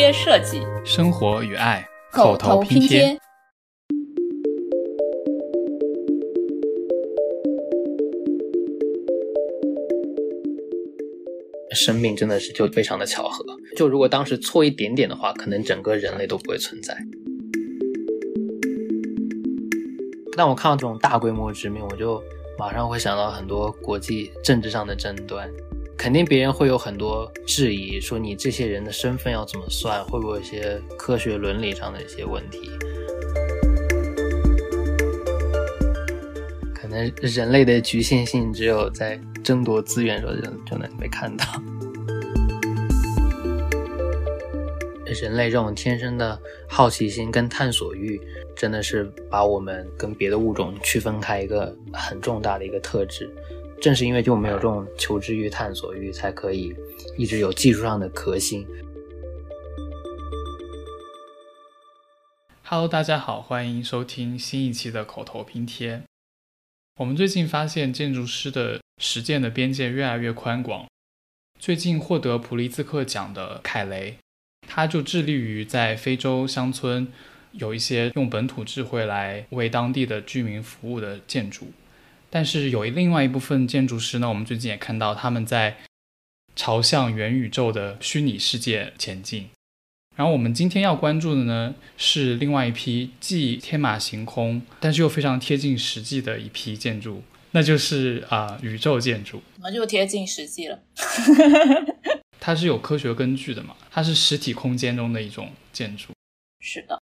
贴设计，生活与爱，口头拼贴。生命真的是就非常的巧合，就如果当时错一点点的话，可能整个人类都不会存在。但我看到这种大规模殖民，我就马上会想到很多国际政治上的争端，肯定别人会有很多质疑，说你这些人的身份要怎么算，会不会有一些科学伦理上的一些问题？可能人类的局限性只有在争夺资源的时候就就能被看到。人类这种天生的好奇心跟探索欲，真的是把我们跟别的物种区分开一个很重大的一个特质。正是因为就我们有这种求知欲、探索欲，才可以一直有技术上的革新。Hello，大家好，欢迎收听新一期的口头拼贴。我们最近发现建筑师的实践的边界越来越宽广。最近获得普利兹克奖的凯雷，他就致力于在非洲乡村有一些用本土智慧来为当地的居民服务的建筑。但是有另外一部分建筑师呢，我们最近也看到他们在朝向元宇宙的虚拟世界前进。然后我们今天要关注的呢，是另外一批既天马行空，但是又非常贴近实际的一批建筑，那就是啊、宇宙建筑。怎么就贴近实际了？它是有科学根据的嘛，它是实体空间中的一种建筑。是的，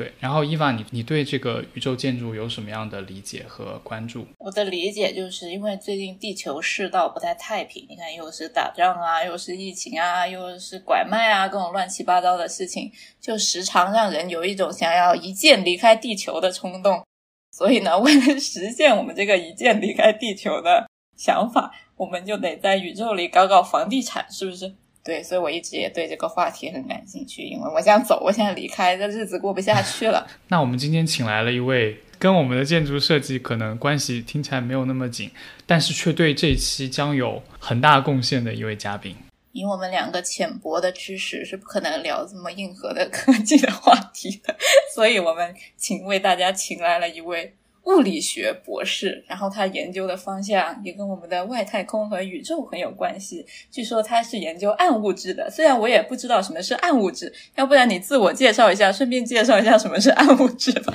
对，然后伊娃，你你对这个宇宙建筑有什么样的理解和关注？我的理解就是因为最近地球世道不太太平，你看又是打仗啊，又是疫情啊，又是拐卖啊，各种乱七八糟的事情，就时常让人有一种想要一键离开地球的冲动。所以呢，为了实现我们这个一键离开地球的想法，我们就得在宇宙里搞搞房地产，是不是？对，所以我一直也对这个话题很感兴趣，因为我想走，我想离开，这日子过不下去了。那我们今天请来了一位跟我们的建筑设计可能关系听起来没有那么紧，但是却对这一期将有很大贡献的一位嘉宾。以我们两个浅薄的知识是不可能聊这么硬核的科技的话题的，所以我们请为大家请来了一位物理学博士，然后他研究的方向也跟我们的外太空和宇宙很有关系。据说他是研究暗物质的，虽然我也不知道什么是暗物质，要不然你自我介绍一下，顺便介绍一下什么是暗物质吧。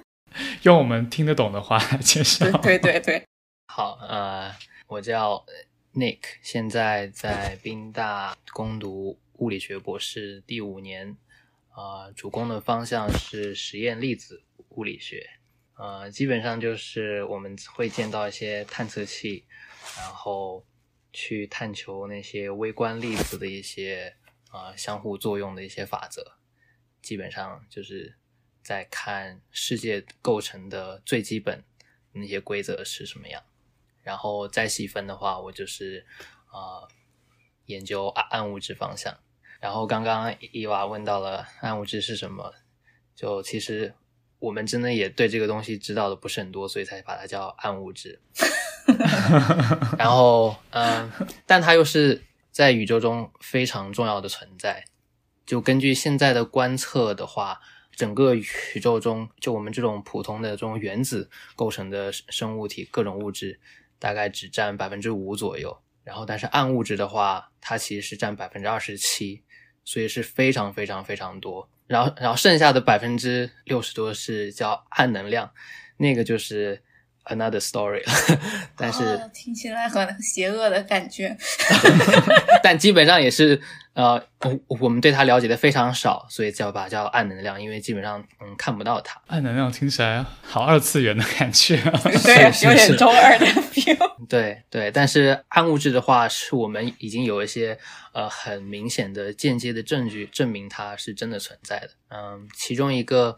用我们听得懂的话来 介绍对。对对对，好，呃，我叫 Nick，现在在宾大攻读物理学博士第五年，呃，主攻的方向是实验粒子物理学，呃，基本上就是我们会见到一些探测器，然后去探求那些微观粒子的一些呃相互作用的一些法则，基本上就是在看世界构成的最基本那些规则是什么样。然后再细分的话，我就是呃研究暗暗物质方向。然后刚刚伊娃问到了暗物质是什么，就其实我们真的也对这个东西知道的不是很多，所以才把它叫暗物质。然后嗯、呃但它又是在宇宙中非常重要的存在。就根据现在的观测的话，整个宇宙中，就我们这种普通的这种原子构成的生物体，各种物质大概只占百分之五左右。然后，但是暗物质的话，它其实是占百分之二十七，所以是非常非常非常多。然后，然后剩下的百分之六十多是叫暗能量，那个就是 another story 了。但是，哦听起来很邪恶的感觉。但基本上也是呃，我我们对它了解的非常少，所以叫把它叫暗能量，因为基本上嗯看不到它。暗能量听起来好二次元的感觉。对，是有点中二的 feel。对对，但是暗物质的话，是我们已经有一些呃很明显的间接的证据证明它是真的存在的。嗯，其中一个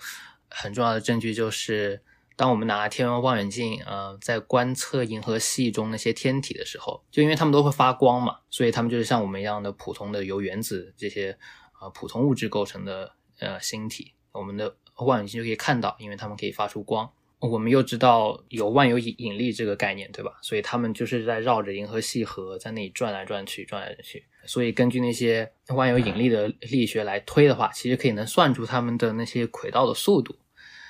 很重要的证据就是，当我们拿天文望远镜呃在观测银河系中那些天体的时候，就因为它们都会发光嘛，所以它们就是像我们一样的普通的由原子这些呃普通物质构成的呃星体，我们的望远镜就可以看到，因为它们可以发出光。我们又知道有万有引引力这个概念，对吧？所以它们就是在绕着银河系核在那里转来转去，转来转去。所以根据那些万有引力的力学来推的话，其实可以能算出它们的那些轨道的速度。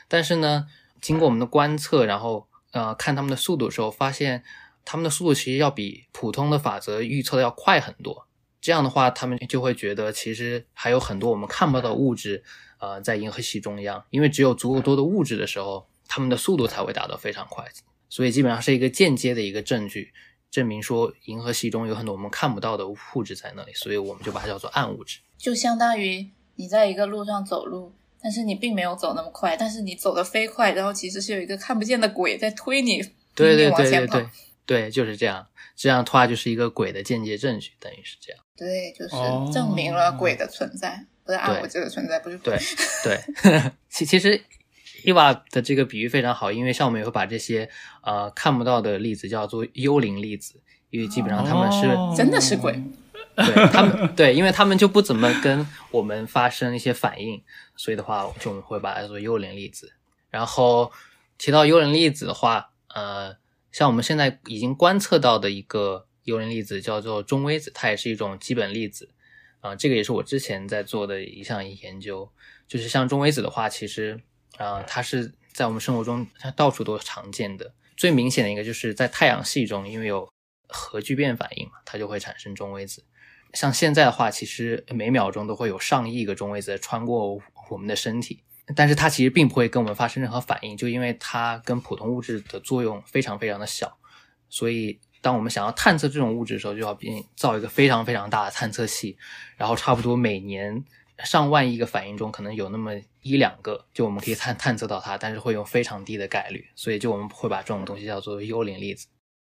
但是呢，经过我们的观测，然后呃看他们的速度的时候，发现他们的速度其实要比普通的法则预测的要快很多。这样的话，他们就会觉得其实还有很多我们看不到的物质，呃，在银河系中央。因为只有足够多的物质的时候。他们的速度才会达到非常快，所以基本上是一个间接的一个证据，证明说银河系中有很多我们看不到的物质在那里，所以我们就把它叫做暗物质。就相当于你在一个路上走路，但是你并没有走那么快，但是你走的飞快，然后其实是有一个看不见的鬼在推你，对对对对对，对就是这样，这样的话就是一个鬼的间接证据，等于是这样。对，就是证明了鬼的存在，不是暗物质的存在，不是对对，其其实。伊娃的这个比喻非常好，因为像我们也会把这些呃看不到的粒子叫做幽灵粒子，因为基本上他们是真的是鬼，对他们对，因为他们就不怎么跟我们发生一些反应，所以的话就我们会把它做幽灵粒子。然后提到幽灵粒子的话，呃，像我们现在已经观测到的一个幽灵粒子叫做中微子，它也是一种基本粒子啊，这个也是我之前在做的一项研究，就是像中微子的话，其实。啊，它是在我们生活中它到处都常见的。最明显的一个就是在太阳系中，因为有核聚变反应嘛，它就会产生中微子。像现在的话，其实每秒钟都会有上亿个中微子穿过我们的身体，但是它其实并不会跟我们发生任何反应，就因为它跟普通物质的作用非常非常的小。所以，当我们想要探测这种物质的时候，就要变造一个非常非常大的探测器，然后差不多每年。上万亿个反应中，可能有那么一两个，就我们可以探探测到它，但是会用非常低的概率，所以就我们会把这种东西叫做幽灵粒子。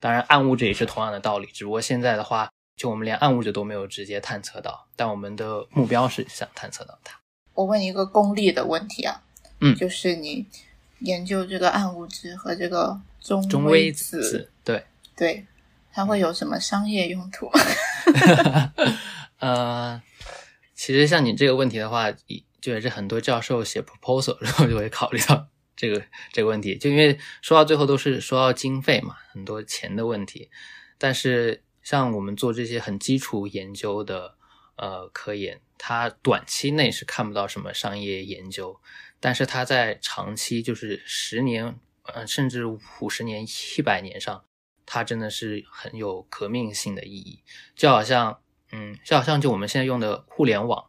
当然，暗物质也是同样的道理，只不过现在的话，就我们连暗物质都没有直接探测到，但我们的目标是想探测到它。我问一个功利的问题啊，嗯，就是你研究这个暗物质和这个中中微子，对对，它会有什么商业用途？呃。其实像你这个问题的话，就也是很多教授写 proposal 然后就会考虑到 这个这个问题，就因为说到最后都是说到经费嘛，很多钱的问题。但是像我们做这些很基础研究的呃科研，它短期内是看不到什么商业研究，但是它在长期，就是十年呃甚至五十年、一百年上，它真的是很有革命性的意义，就好像。嗯，就好像就我们现在用的互联网，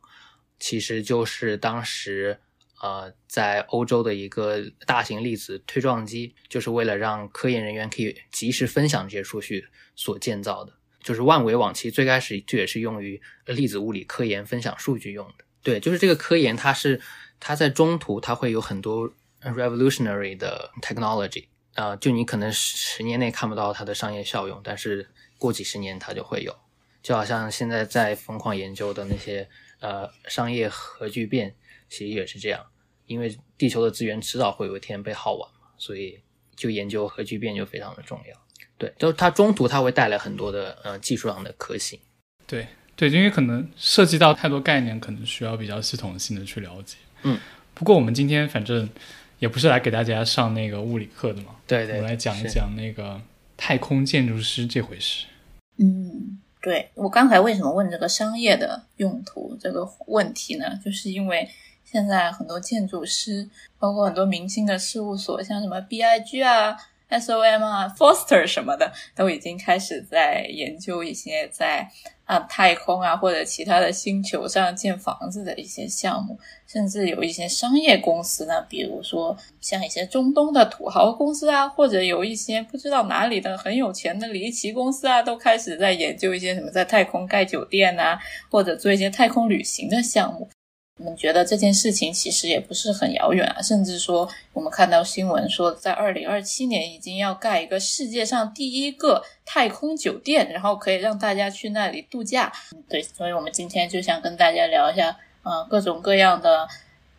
其实就是当时呃在欧洲的一个大型粒子推撞机，就是为了让科研人员可以及时分享这些数据所建造的。就是万维网，其实最开始就也是用于粒子物理科研分享数据用的。对，就是这个科研，它是它在中途它会有很多 revolutionary 的 technology 啊，就你可能十年内看不到它的商业效用，但是过几十年它就会有。就好像现在在疯狂研究的那些呃商业核聚变，其实也是这样，因为地球的资源迟早会有一天被耗完嘛，所以就研究核聚变就非常的重要。对，就是它中途它会带来很多的呃技术上的可行。对对，因为可能涉及到太多概念，可能需要比较系统性的去了解。嗯，不过我们今天反正也不是来给大家上那个物理课的嘛，对对，我们来讲一讲那个太空建筑师这回事。嗯。对我刚才为什么问这个商业的用途这个问题呢？就是因为现在很多建筑师，包括很多明星的事务所，像什么 B I G 啊、S O M 啊、Foster 什么的，都已经开始在研究一些在。啊，太空啊，或者其他的星球上建房子的一些项目，甚至有一些商业公司呢，比如说像一些中东的土豪公司啊，或者有一些不知道哪里的很有钱的离奇公司啊，都开始在研究一些什么在太空盖酒店啊，或者做一些太空旅行的项目。我们觉得这件事情其实也不是很遥远啊，甚至说我们看到新闻说，在二零二七年已经要盖一个世界上第一个太空酒店，然后可以让大家去那里度假。对，所以我们今天就想跟大家聊一下，呃，各种各样的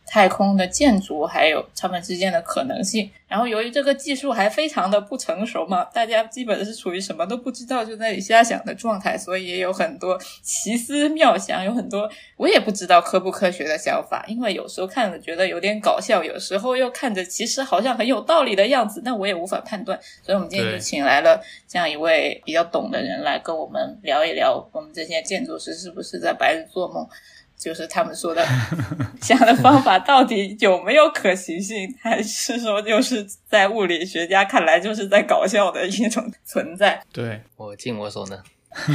太空的建筑，还有它们之间的可能性。然后由于这个技术还非常的不成熟嘛，大家基本是处于什么都不知道就在那里瞎想的状态，所以也有很多奇思妙想，有很多我也不知道科不科学的想法。因为有时候看着觉得有点搞笑，有时候又看着其实好像很有道理的样子，那我也无法判断。所以我们今天就请来了这样一位比较懂的人来跟我们聊一聊，我们这些建筑师是不是在白日做梦。就是他们说的想的方法到底有没有可行性，还是说就是在物理学家看来就是在搞笑的一种存在？对我尽我所能。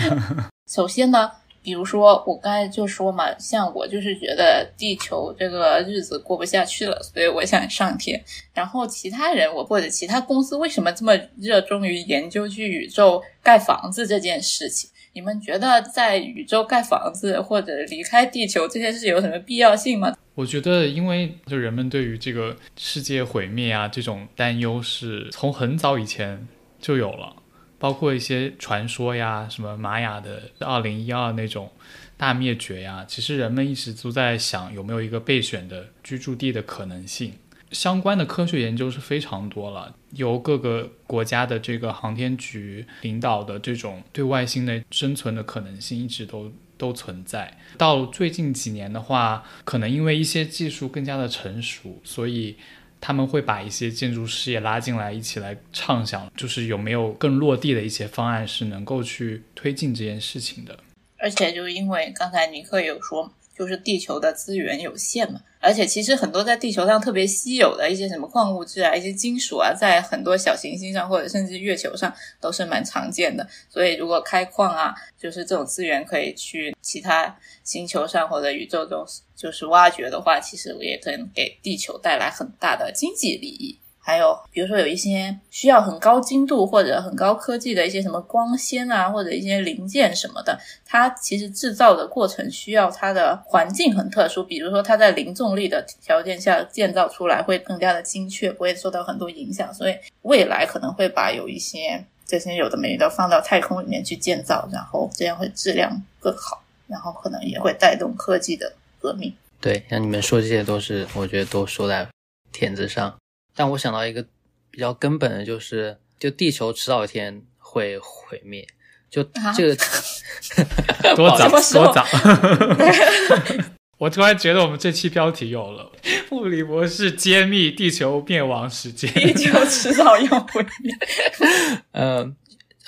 首先呢，比如说我刚才就说嘛，像我就是觉得地球这个日子过不下去了，所以我想上天。然后其他人我或者其他公司为什么这么热衷于研究去宇宙盖房子这件事情？你们觉得在宇宙盖房子或者离开地球这件事有什么必要性吗？我觉得，因为就人们对于这个世界毁灭啊这种担忧是从很早以前就有了，包括一些传说呀，什么玛雅的二零一二那种大灭绝呀，其实人们一直都在想有没有一个备选的居住地的可能性。相关的科学研究是非常多了，由各个国家的这个航天局领导的这种对外星的生存的可能性一直都都存在。到最近几年的话，可能因为一些技术更加的成熟，所以他们会把一些建筑师也拉进来，一起来畅想，就是有没有更落地的一些方案是能够去推进这件事情的。而且，就因为刚才尼克有说。就是地球的资源有限嘛，而且其实很多在地球上特别稀有的一些什么矿物质啊、一些金属啊，在很多小行星上或者甚至月球上都是蛮常见的。所以如果开矿啊，就是这种资源可以去其他星球上或者宇宙中就是挖掘的话，其实也可能给地球带来很大的经济利益。还有，比如说有一些需要很高精度或者很高科技的一些什么光纤啊，或者一些零件什么的，它其实制造的过程需要它的环境很特殊，比如说它在零重力的条件下建造出来会更加的精确，不会受到很多影响。所以未来可能会把有一些这些有的没的放到太空里面去建造，然后这样会质量更好，然后可能也会带动科技的革命。对，像你们说这些都是，我觉得都说在点子上。但我想到一个比较根本的，就是就地球迟早一天会毁灭，就这个 多早 多早。我突然觉得我们这期标题有了，物理博士揭秘地球灭亡时间，地球迟早要毁灭。嗯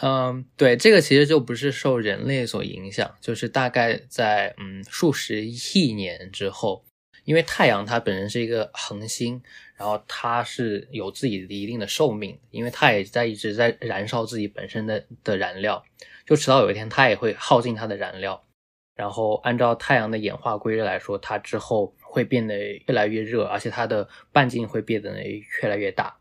嗯，对，这个其实就不是受人类所影响，就是大概在嗯数十亿年之后，因为太阳它本身是一个恒星。然后它是有自己的一定的寿命，因为它也在一直在燃烧自己本身的的燃料，就迟早有一天它也会耗尽它的燃料。然后按照太阳的演化规律来说，它之后会变得越来越热，而且它的半径会变得越来越大，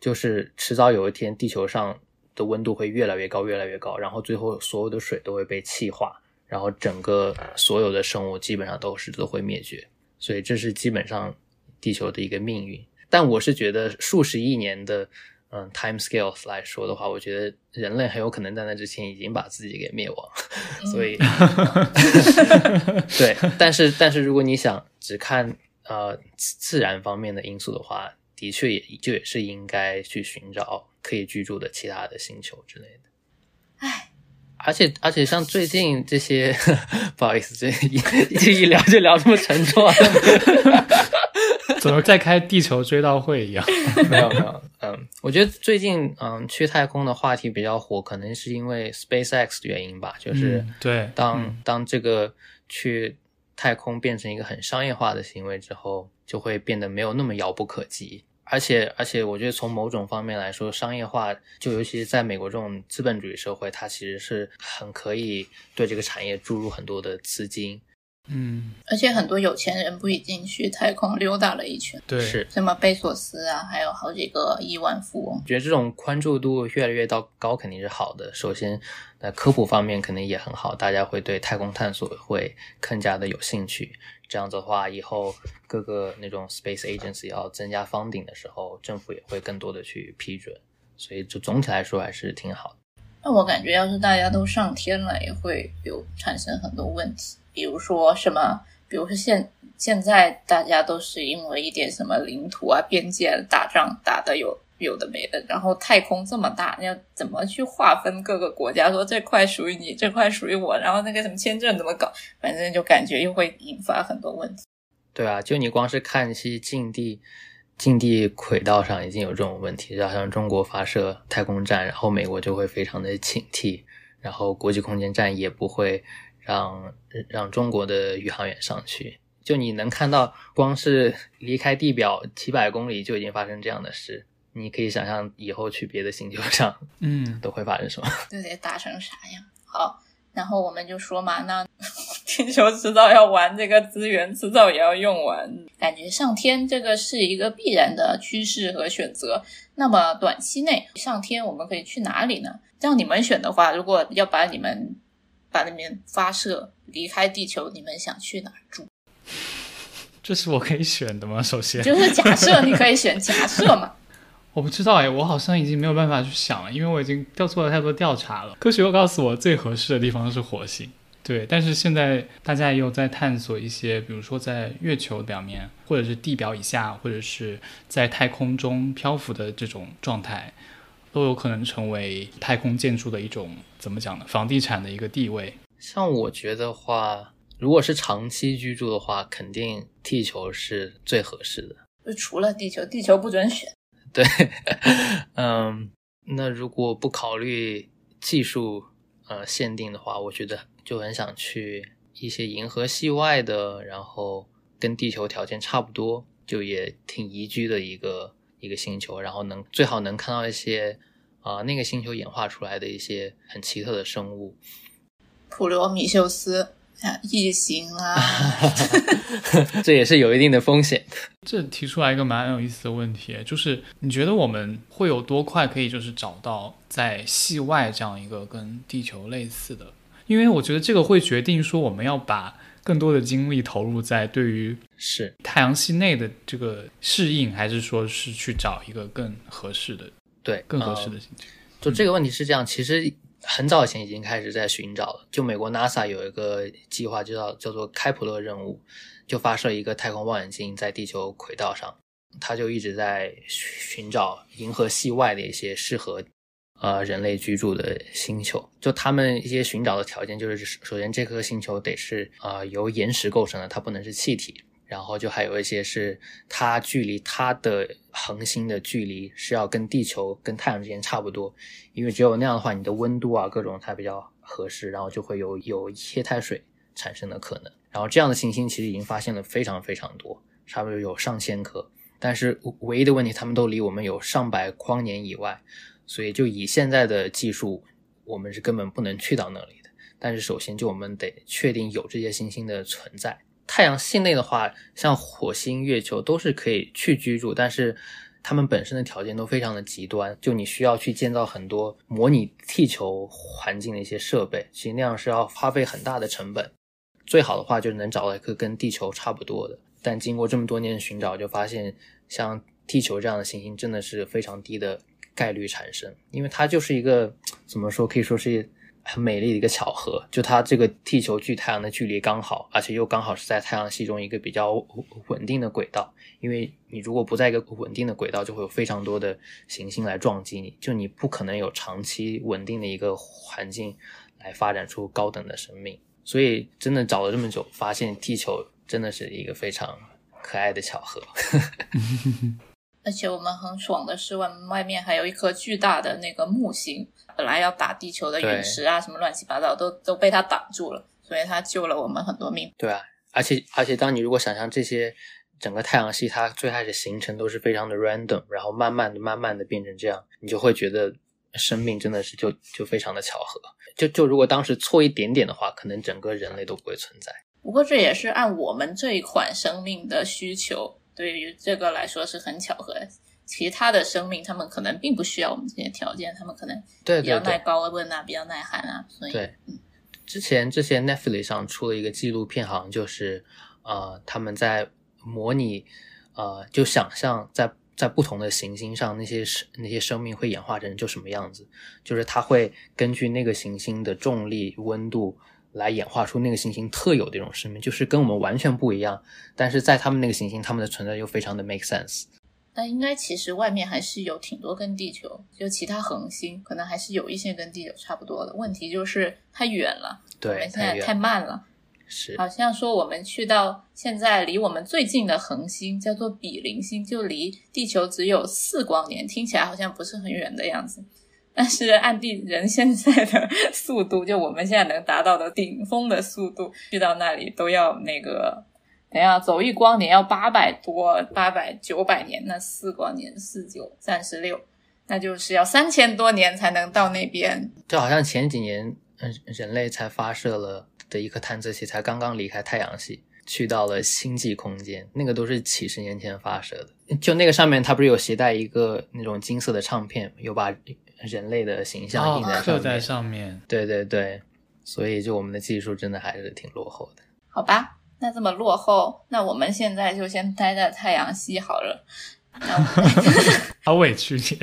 就是迟早有一天地球上的温度会越来越高，越来越高，然后最后所有的水都会被气化，然后整个所有的生物基本上都是都会灭绝。所以这是基本上。地球的一个命运，但我是觉得数十亿年的嗯 time scales 来说的话，我觉得人类很有可能在那之前已经把自己给灭亡，所以 对，但是但是如果你想只看呃自然方面的因素的话，的确也就也是应该去寻找可以居住的其他的星球之类的。唉，而且而且像最近这些，不好意思，这 一这一聊就聊这么沉重。怎么在开地球追悼会一样？没有没有，嗯，我觉得最近嗯去太空的话题比较火，可能是因为 SpaceX 的原因吧。就是对，当当这个去太空变成一个很商业化的行为之后，就会变得没有那么遥不可及。而且而且，我觉得从某种方面来说，商业化就尤其是在美国这种资本主义社会，它其实是很可以对这个产业注入很多的资金。嗯，而且很多有钱人不已经去太空溜达了一圈？对，是什么贝索斯啊，还有好几个亿万富翁。觉得这种关注度越来越到高，肯定是好的。首先，在科普方面肯定也很好，大家会对太空探索会更加的有兴趣。这样子的话，以后各个那种 space agency 要增加方顶的时候，政府也会更多的去批准。所以，就总体来说还是挺好的。那我感觉，要是大家都上天了，也会有产生很多问题。比如说什么？比如说现现在大家都是因为一点什么领土啊、边界打仗打的有有的没的，然后太空这么大，要怎么去划分各个国家？说这块属于你，这块属于我，然后那个什么签证怎么搞？反正就感觉又会引发很多问题。对啊，就你光是看一些近地。近地轨道上已经有这种问题，就好像中国发射太空站，然后美国就会非常的警惕，然后国际空间站也不会让让中国的宇航员上去。就你能看到，光是离开地表几百公里就已经发生这样的事，你可以想象以后去别的星球上，嗯，都会发生什么？这得打成啥样？好。然后我们就说嘛，那 地球迟早要完，这个资源迟早也要用完。感觉上天这个是一个必然的趋势和选择。那么短期内上天我们可以去哪里呢？让你们选的话，如果要把你们把那边发射离开地球，你们想去哪儿住？这是我可以选的吗？首先就是假设你可以选 假设嘛。我不知道哎，我好像已经没有办法去想了，因为我已经调做了太多调查了。科学又告诉我最合适的地方是火星，对。但是现在大家也有在探索一些，比如说在月球表面，或者是地表以下，或者是在太空中漂浮的这种状态，都有可能成为太空建筑的一种怎么讲呢？房地产的一个地位。像我觉得话，如果是长期居住的话，肯定地球是最合适的。就除了地球，地球不准选。对，嗯，那如果不考虑技术呃限定的话，我觉得就很想去一些银河系外的，然后跟地球条件差不多，就也挺宜居的一个一个星球，然后能最好能看到一些啊那个星球演化出来的一些很奇特的生物，普罗米修斯。异形啊 这也是有一定的风险。这提出来一个蛮有意思的问题，就是你觉得我们会有多快可以就是找到在系外这样一个跟地球类似的？因为我觉得这个会决定说我们要把更多的精力投入在对于是太阳系内的这个适应，还是说是去找一个更合适的对更合适的星球？就这个问题是这样，其实。很早以前已经开始在寻找了。就美国 NASA 有一个计划，就叫叫做开普勒任务，就发射一个太空望远镜在地球轨道上，它就一直在寻找银河系外的一些适合呃人类居住的星球。就他们一些寻找的条件，就是首先这颗星球得是呃由岩石构成的，它不能是气体。然后就还有一些是它距离它的恒星的距离是要跟地球跟太阳之间差不多，因为只有那样的话，你的温度啊各种才比较合适，然后就会有有液态水产生的可能。然后这样的行星其实已经发现了非常非常多，差不多有上千颗，但是唯一的问题，他们都离我们有上百光年以外，所以就以现在的技术，我们是根本不能去到那里的。但是首先就我们得确定有这些行星的存在。太阳系内的话，像火星、月球都是可以去居住，但是它们本身的条件都非常的极端，就你需要去建造很多模拟地球环境的一些设备，其实那样是要花费很大的成本。最好的话就是能找到一颗跟地球差不多的，但经过这么多年寻找，就发现像地球这样的行星真的是非常低的概率产生，因为它就是一个怎么说，可以说是。很美丽的一个巧合，就它这个地球距太阳的距离刚好，而且又刚好是在太阳系中一个比较稳定的轨道。因为你如果不在一个稳定的轨道，就会有非常多的行星来撞击你，就你不可能有长期稳定的一个环境来发展出高等的生命。所以真的找了这么久，发现地球真的是一个非常可爱的巧合。而且我们很爽的是，外外面还有一颗巨大的那个木星，本来要打地球的陨石啊，什么乱七八糟都都被它挡住了，所以它救了我们很多命。对啊，而且而且，当你如果想象这些整个太阳系，它最开始形成都是非常的 random，然后慢慢的、慢慢的变成这样，你就会觉得生命真的是就就非常的巧合。就就如果当时错一点点的话，可能整个人类都不会存在。不过这也是按我们这一款生命的需求。对于这个来说是很巧合，其他的生命他们可能并不需要我们这些条件，他们可能比较耐高温啊，比较耐寒啊。所以，对，之前之前 Netflix 上出了一个纪录片，好像就是呃他们在模拟呃就想象在在不同的行星上那些生那些生命会演化成就什么样子，就是它会根据那个行星的重力、温度来演化出那个行星特有的一种生命，就是跟我们完全不一样。但是在他们那个行星，他们的存在又非常的 make sense。那应该其实外面还是有挺多跟地球，就其他恒星可能还是有一些跟地球差不多的。问题就是太远了，我对，们现在太慢了。是好像说我们去到现在离我们最近的恒星叫做比邻星，就离地球只有四光年，听起来好像不是很远的样子。但是按地人现在的速度，就我们现在能达到的顶峰的速度，去到那里都要那个，等下走一光年要八百多，八百九百年，那四光年四九三十六，那就是要三千多年才能到那边。就好像前几年，嗯，人类才发射了的一颗探测器，才刚刚离开太阳系，去到了星际空间，那个都是几十年前发射的。就那个上面，它不是有携带一个那种金色的唱片，有把人类的形象印在上面。哦在上面。对对对，所以就我们的技术真的还是挺落后的。好吧，那这么落后，那我们现在就先待在太阳系好了。好委屈你。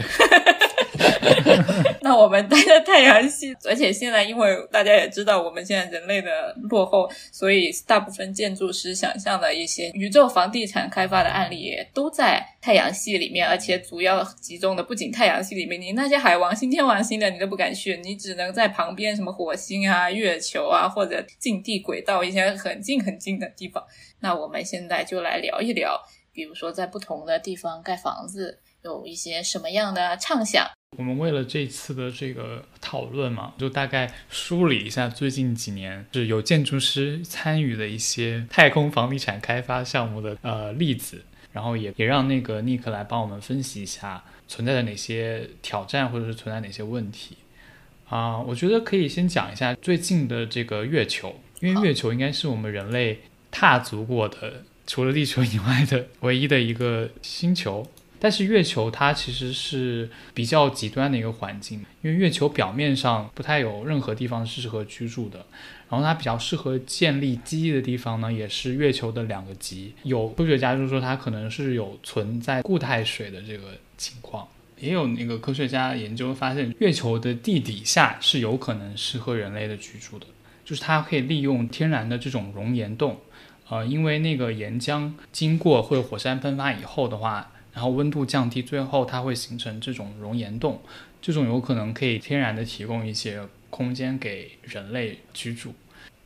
那我们待在太阳系，而且现在因为大家也知道我们现在人类的落后，所以大部分建筑师想象的一些宇宙房地产开发的案例也都在太阳系里面，而且主要集中的不仅太阳系里面，你那些海王星、天王星的你都不敢去，你只能在旁边什么火星啊、月球啊或者近地轨道一些很近很近的地方。那我们现在就来聊一聊，比如说在不同的地方盖房子有一些什么样的畅想。我们为了这次的这个讨论嘛，就大概梳理一下最近几年是有建筑师参与的一些太空房地产开发项目的呃例子，然后也也让那个尼克来帮我们分析一下存在的哪些挑战或者是存在哪些问题。啊、我觉得可以先讲一下最近的这个月球，因为月球应该是我们人类踏足过的除了地球以外的唯一的一个星球。但是月球它其实是比较极端的一个环境，因为月球表面上不太有任何地方是适合居住的，然后它比较适合建立基地的地方呢，也是月球的两个极。有科学家就说它可能是有存在固态水的这个情况，也有那个科学家研究发现，月球的地底下是有可能适合人类的居住的，就是它可以利用天然的这种熔岩洞，呃，因为那个岩浆经过或者火山喷发以后的话。然后温度降低，最后它会形成这种熔岩洞，这种有可能可以天然的提供一些空间给人类居住，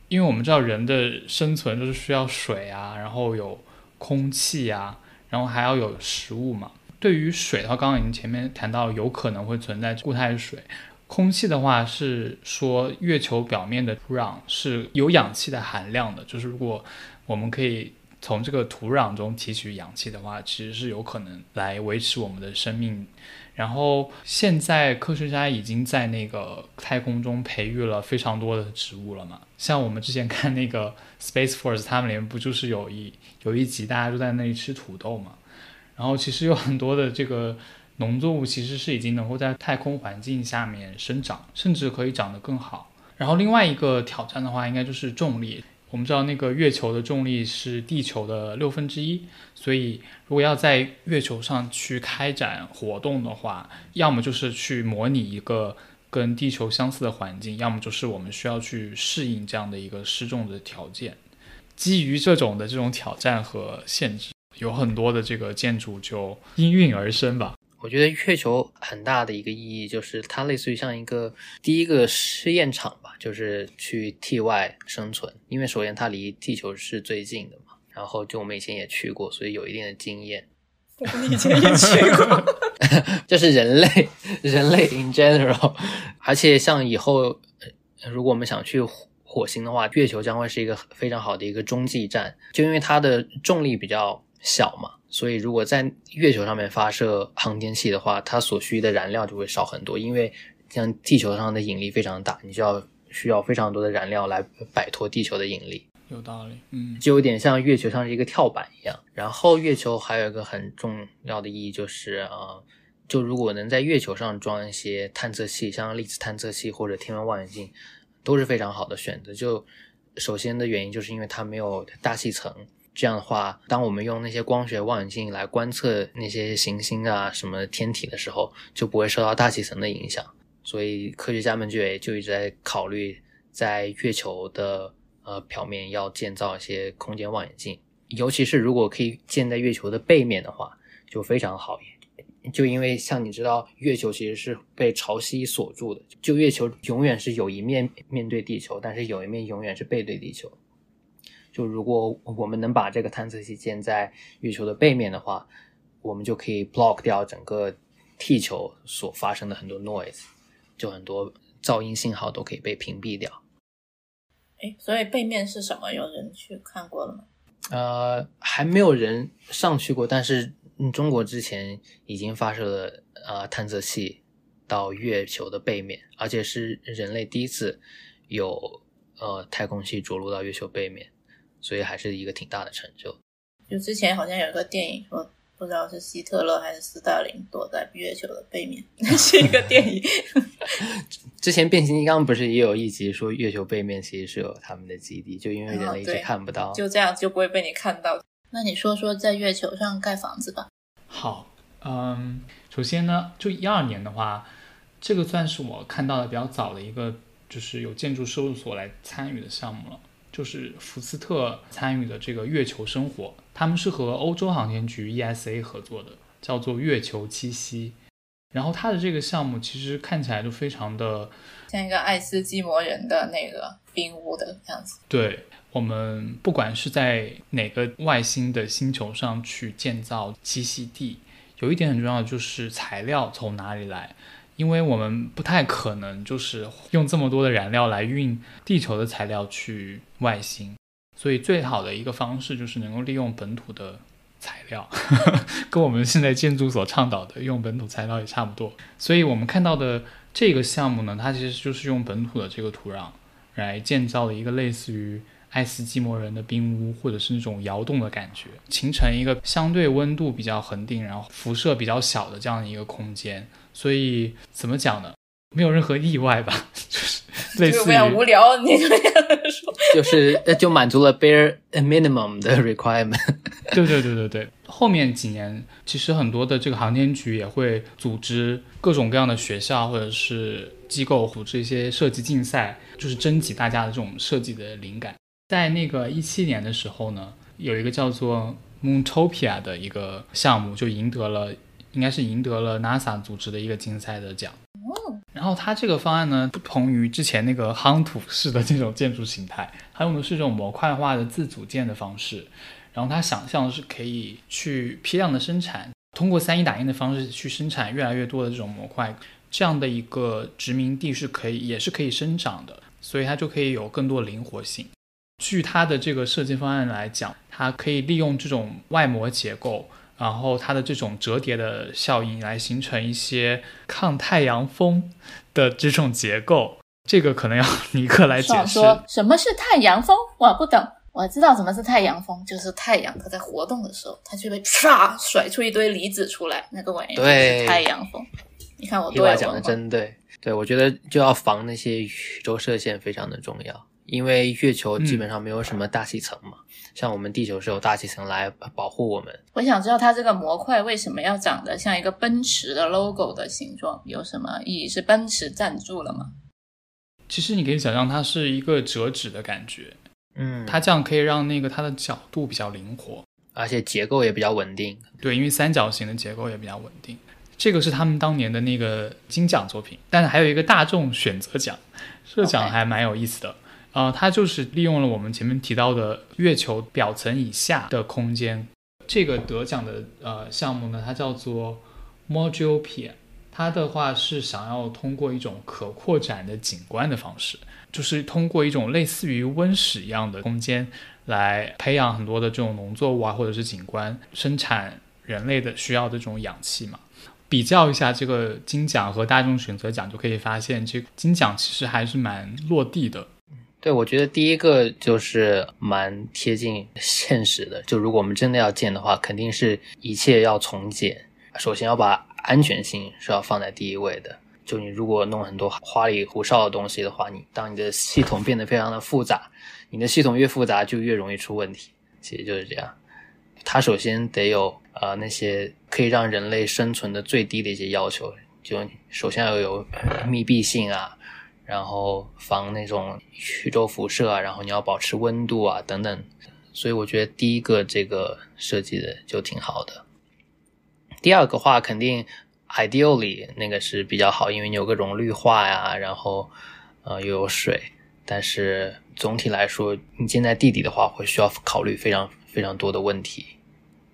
因为我们知道人的生存就是需要水啊，然后有空气啊，然后还要有食物嘛。对于水的话，刚刚已经前面谈到，有可能会存在固态水。空气的话是说月球表面的土壤是有氧气的含量的，就是如果我们可以从这个土壤中提取氧气的话，其实是有可能来维持我们的生命。然后现在科学家已经在那个太空中培育了非常多的植物了嘛，像我们之前看那个 Space Force，他们里面不就是有一有一集大家都在那里吃土豆嘛？然后其实有很多的这个农作物其实是已经能够在太空环境下面生长，甚至可以长得更好。然后另外一个挑战的话，应该就是重力。我们知道那个月球的重力是地球的六分之一，所以如果要在月球上去开展活动的话，要么就是去模拟一个跟地球相似的环境，要么就是我们需要去适应这样的一个失重的条件。基于这种的这种挑战和限制，有很多的这个建筑就应运而生吧。我觉得月球很大的一个意义就是它类似于像一个第一个试验场吧，就是去 T 外生存。因为首先它离地球是最近的嘛，然后就我们以前也去过，所以有一定的经验。我们以前也去过，就是人类，人类 in general，而且像以后呃如果我们想去火火星的话，月球将会是一个非常好的一个中继站，就因为它的重力比较小嘛，所以如果在月球上面发射航天器的话，它所需的燃料就会少很多，因为像地球上的引力非常大，你就要需要非常多的燃料来摆脱地球的引力。有道理，嗯，就有点像月球像是一个跳板一样。然后月球还有一个很重要的意义就是啊、呃就如果能在月球上装一些探测器，像粒子探测器或者天文望远镜，都是非常好的选择。就首先的原因就是因为它没有大气层，这样的话，当我们用那些光学望远镜来观测那些行星啊什么天体的时候，就不会受到大气层的影响。所以科学家们就也就一直在考虑在月球的呃表面要建造一些空间望远镜，尤其是如果可以建在月球的背面的话，就非常好。就因为像你知道，月球其实是被潮汐锁住的，就月球永远是有一面面对地球，但是有一面永远是背对地球。就如果我们能把这个探测器建在月球的背面的话，我们就可以 block 掉整个地球所发生的很多 noise，就很多噪音信号都可以被屏蔽掉。哎，所以背面是什么？有人去看过了吗？呃，还没有人上去过，但是中国之前已经发射了呃探测器到月球的背面，而且是人类第一次有呃太空器着陆到月球背面。所以还是一个挺大的成就。就之前好像有一个电影说，不知道是希特勒还是斯大林躲在月球的背面，那 是一个电影。之前变形金刚不是也有一集说月球背面其实是有他们的基地，就因为人类一直看不到，就这样就不会被你看到。那你说说在月球上盖房子吧。好，嗯，首先呢，就一二年的话，这个算是我看到的比较早的一个，就是有建筑事务所来参与的项目了。就是福斯特参与的这个月球生活，他们是和欧洲航天局 ESA 合作的，叫做月球栖息。然后他的这个项目其实看起来就非常的像一个爱斯基摩人的那个冰屋的样子。对我们不管是在哪个外星的星球上去建造栖息地，有一点很重要的就是材料从哪里来。因为我们不太可能就是用这么多的燃料来运地球的材料去外星，所以最好的一个方式就是能够利用本土的材料，跟我们现在建筑所倡导的用本土材料也差不多。所以我们看到的这个项目呢，它其实就是用本土的这个土壤来建造了一个类似于爱斯基摩人的冰屋，或者是那种窑洞的感觉，形成一个相对温度比较恒定，然后辐射比较小的这样的一个空间。所以怎么讲呢？没有任何意外吧，就是类似于无聊。你这样说，就是就满足了 bare minimum 的 requirement。对对对对对。后面几年，其实很多的这个航天局也会组织各种各样的学校或者是机构组织一些设计竞赛，就是征集大家的这种设计的灵感。在那个一七年的时候呢，有一个叫做 Moontopia 的一个项目，就赢得了。应该是赢得了 NASA 组织的一个竞赛的奖。然后它这个方案呢，不同于之前那个夯土式的这种建筑形态，它用的是这种模块化的自组建的方式。然后它想象的是可以去批量的生产，通过 3D 打印的方式去生产越来越多的这种模块，这样的一个殖民地是可以也是可以生长的，所以它就可以有更多的灵活性。据它的这个设计方案来讲，它可以利用这种外膜结构。然后它的这种折叠的效应来形成一些抗太阳风的这种结构，这个可能要 尼克来解释。说什么是太阳风？我不懂。我知道什么是太阳风，就是太阳它在活动的时候，它就会唰甩出一堆离子出来，那个玩意就是太阳风。你看我对话讲的真对，对我觉得就要防那些宇宙射线非常的重要，因为月球基本上没有什么大气层嘛。像我们地球是有大气层来保护我们。我想知道它这个模块为什么要长得像一个奔驰的 logo 的形状，有什么意义？是奔驰赞助了吗？其实你可以想象它是一个折纸的感觉，嗯，它这样可以让那个它的角度比较灵活，而且结构也比较稳定。对，因为三角形的结构也比较稳定。这个是他们当年的那个金奖作品，但是还有一个大众选择奖，这奖还蛮有意思的。呃，它就是利用了我们前面提到的月球表层以下的空间。这个得奖的呃项目呢，它叫做 Modulpia。它的话是想要通过一种可扩展的景观的方式，就是通过一种类似于温室一样的空间来培养很多的这种农作物啊，或者是景观生产人类的需要的这种氧气嘛。比较一下这个金奖和大众选择奖，就可以发现这个金奖其实还是蛮落地的。对，我觉得第一个就是蛮贴近现实的。就如果我们真的要建的话，肯定是一切要从简。首先要把安全性是要放在第一位的。就你如果弄很多花里胡哨的东西的话，你当你的系统变得非常的复杂，你的系统越复杂就越容易出问题。其实就是这样。它首先得有呃那些可以让人类生存的最低的一些要求，就首先要有密闭性啊。然后防那种宇宙辐射啊，然后你要保持温度啊等等。所以我觉得第一个这个设计的就挺好的。第二个话肯定 ideally 那个是比较好，因为你有各种绿化呀，然后呃又有水。但是总体来说，你建在地底的话，会需要考虑非常非常多的问题。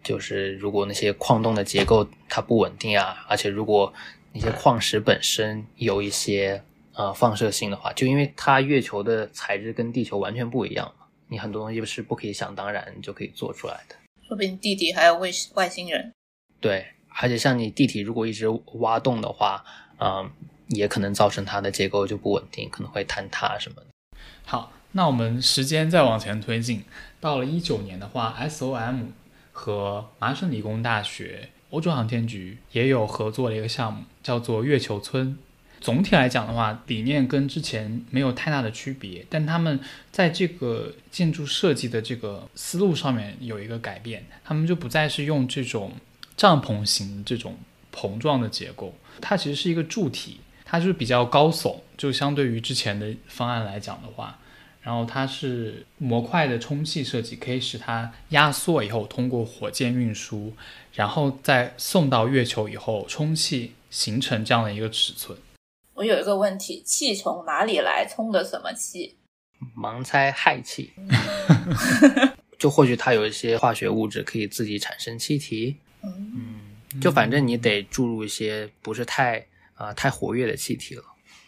就是如果那些矿洞的结构它不稳定啊，而且如果那些矿石本身有一些呃放射性的话，就因为它月球的材质跟地球完全不一样嘛，你很多东西是不可以想当然就可以做出来的。说不定地底还有外外星人。对，而且像你地体如果一直挖洞的话，嗯，也可能造成它的结构就不稳定，可能会坍塌什么的。好，那我们时间再往前推进，到了一九年的话，SOM 和麻省理工大学、欧洲航天局也有合作的一个项目，叫做月球村。总体来讲的话，理念跟之前没有太大的区别，但他们在这个建筑设计的这个思路上面有一个改变，他们就不再是用这种。帐篷型这种棚状的结构，它其实是一个柱体，它就是比较高耸，就相对于之前的方案来讲的话，然后它是模块的充气设计，可以使它压缩以后通过火箭运输，然后再送到月球以后充气形成这样的一个尺寸。我有一个问题，气从哪里来？充的什么气？盲猜氦气，就或许它有一些化学物质可以自己产生气体。嗯，就反正你得注入一些不是太啊太活跃的气体了，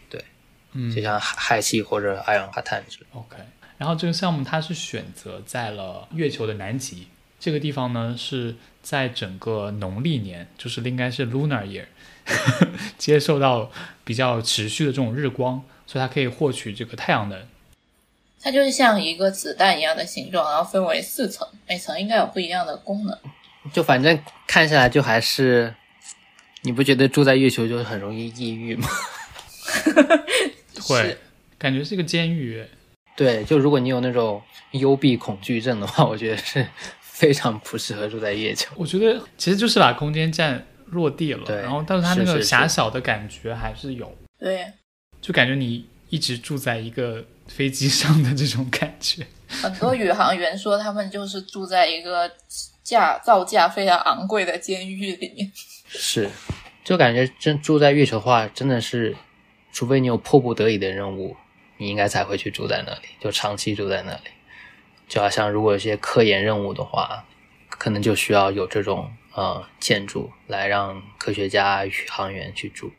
对，嗯，就像氦气或者二氧化碳之类。OK，然后这个项目它是选择在了月球的南极这个地方呢，是在整个农历年，就是应该是 lunar year，接受到比较持续的这种日光，所以它可以获取这个太阳能。它就是像一个子弹一样的形状，然后分为四层，每层应该有不一样的功能。就反正看下来，就还是你不觉得住在月球就很容易抑郁吗？会，感觉是个监狱。对，就如果你有那种幽闭恐惧症的话，我觉得是非常不适合住在月球。我觉得其实就是把空间站落地了，然后但是它那个狭小的感觉还是有。对，就感觉你一直住在一个飞机上的这种感觉。很多宇航员说，他们就是住在一个。价造价非常昂贵的监狱里面，是，就感觉真住在月球的话，真的是，除非你有迫不得已的任务，你应该才会去住在那里，就长期住在那里。就好像如果有些科研任务的话，可能就需要有这种呃建筑来让科学家、宇航员去住。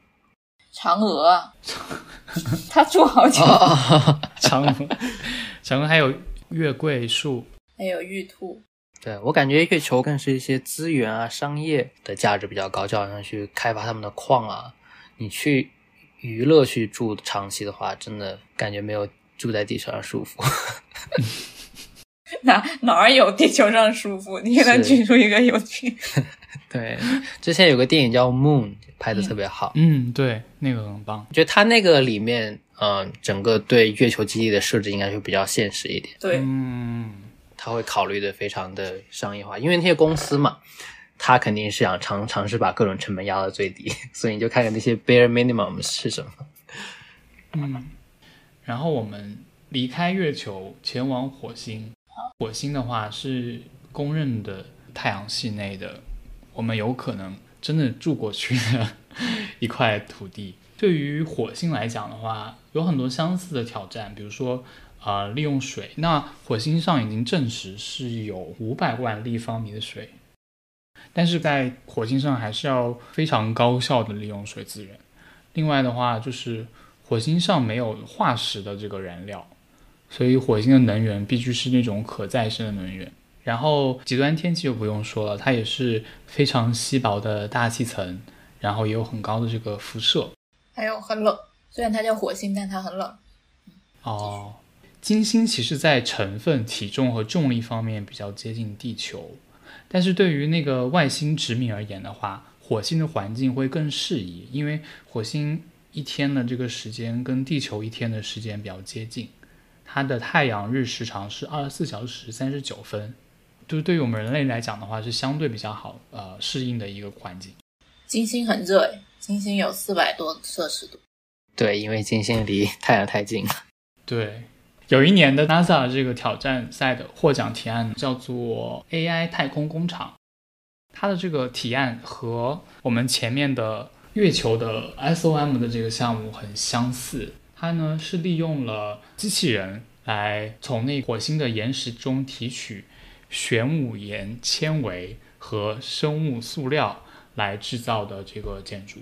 嫦娥，他住好久。嫦娥，嫦娥还有月桂树，还有玉兔。对我感觉月球更是一些资源啊、商业的价值比较高，就好像去开发他们的矿啊。你去娱乐去住长期的话，真的感觉没有住在地球上舒服。哪哪儿有地球上舒服？你给他举出一个有趣。对，之前有个电影叫《Moon》，拍的特别好。嗯，对，那个很棒。我觉得他那个里面，嗯，整个对月球基地的设置应该会比较现实一点。对，嗯。他会考虑的非常的商业化，因为那些公司嘛，他肯定是想尝尝试把各种成本压到最低，所以你就看看那些 bare minimum 是什么。嗯，然后我们离开月球前往火星，火星的话是公认的太阳系内的，我们有可能真的住过去的一块土地。对于火星来讲的话，有很多相似的挑战，比如说。啊，利用水，那火星上已经证实是有五百万立方米的水，但是在火星上还是要非常高效的利用水资源。另外的话，就是火星上没有化石的这个燃料，所以火星的能源必须是那种可再生的能源。然后极端天气就不用说了，它也是非常稀薄的大气层，然后也有很高的这个辐射，还有很冷。虽然它叫火星，但它很冷。哦。金星其实，在成分、体重和重力方面比较接近地球，但是对于那个外星殖民而言的话，火星的环境会更适宜，因为火星一天的这个时间跟地球一天的时间比较接近，它的太阳日时长是二十四小时三十九分，就是对于我们人类来讲的话，是相对比较好呃适应的一个环境。金星很热诶，金星有四百多摄氏度。对，因为金星离太阳太近了。对，有一年的 NASA 这个挑战赛的获奖提案叫做 AI 太空工厂，它的这个提案和我们前面的月球的 SOM 的这个项目很相似。它呢是利用了机器人来从那火星的岩石中提取玄武岩纤维和生物塑料来制造的这个建筑。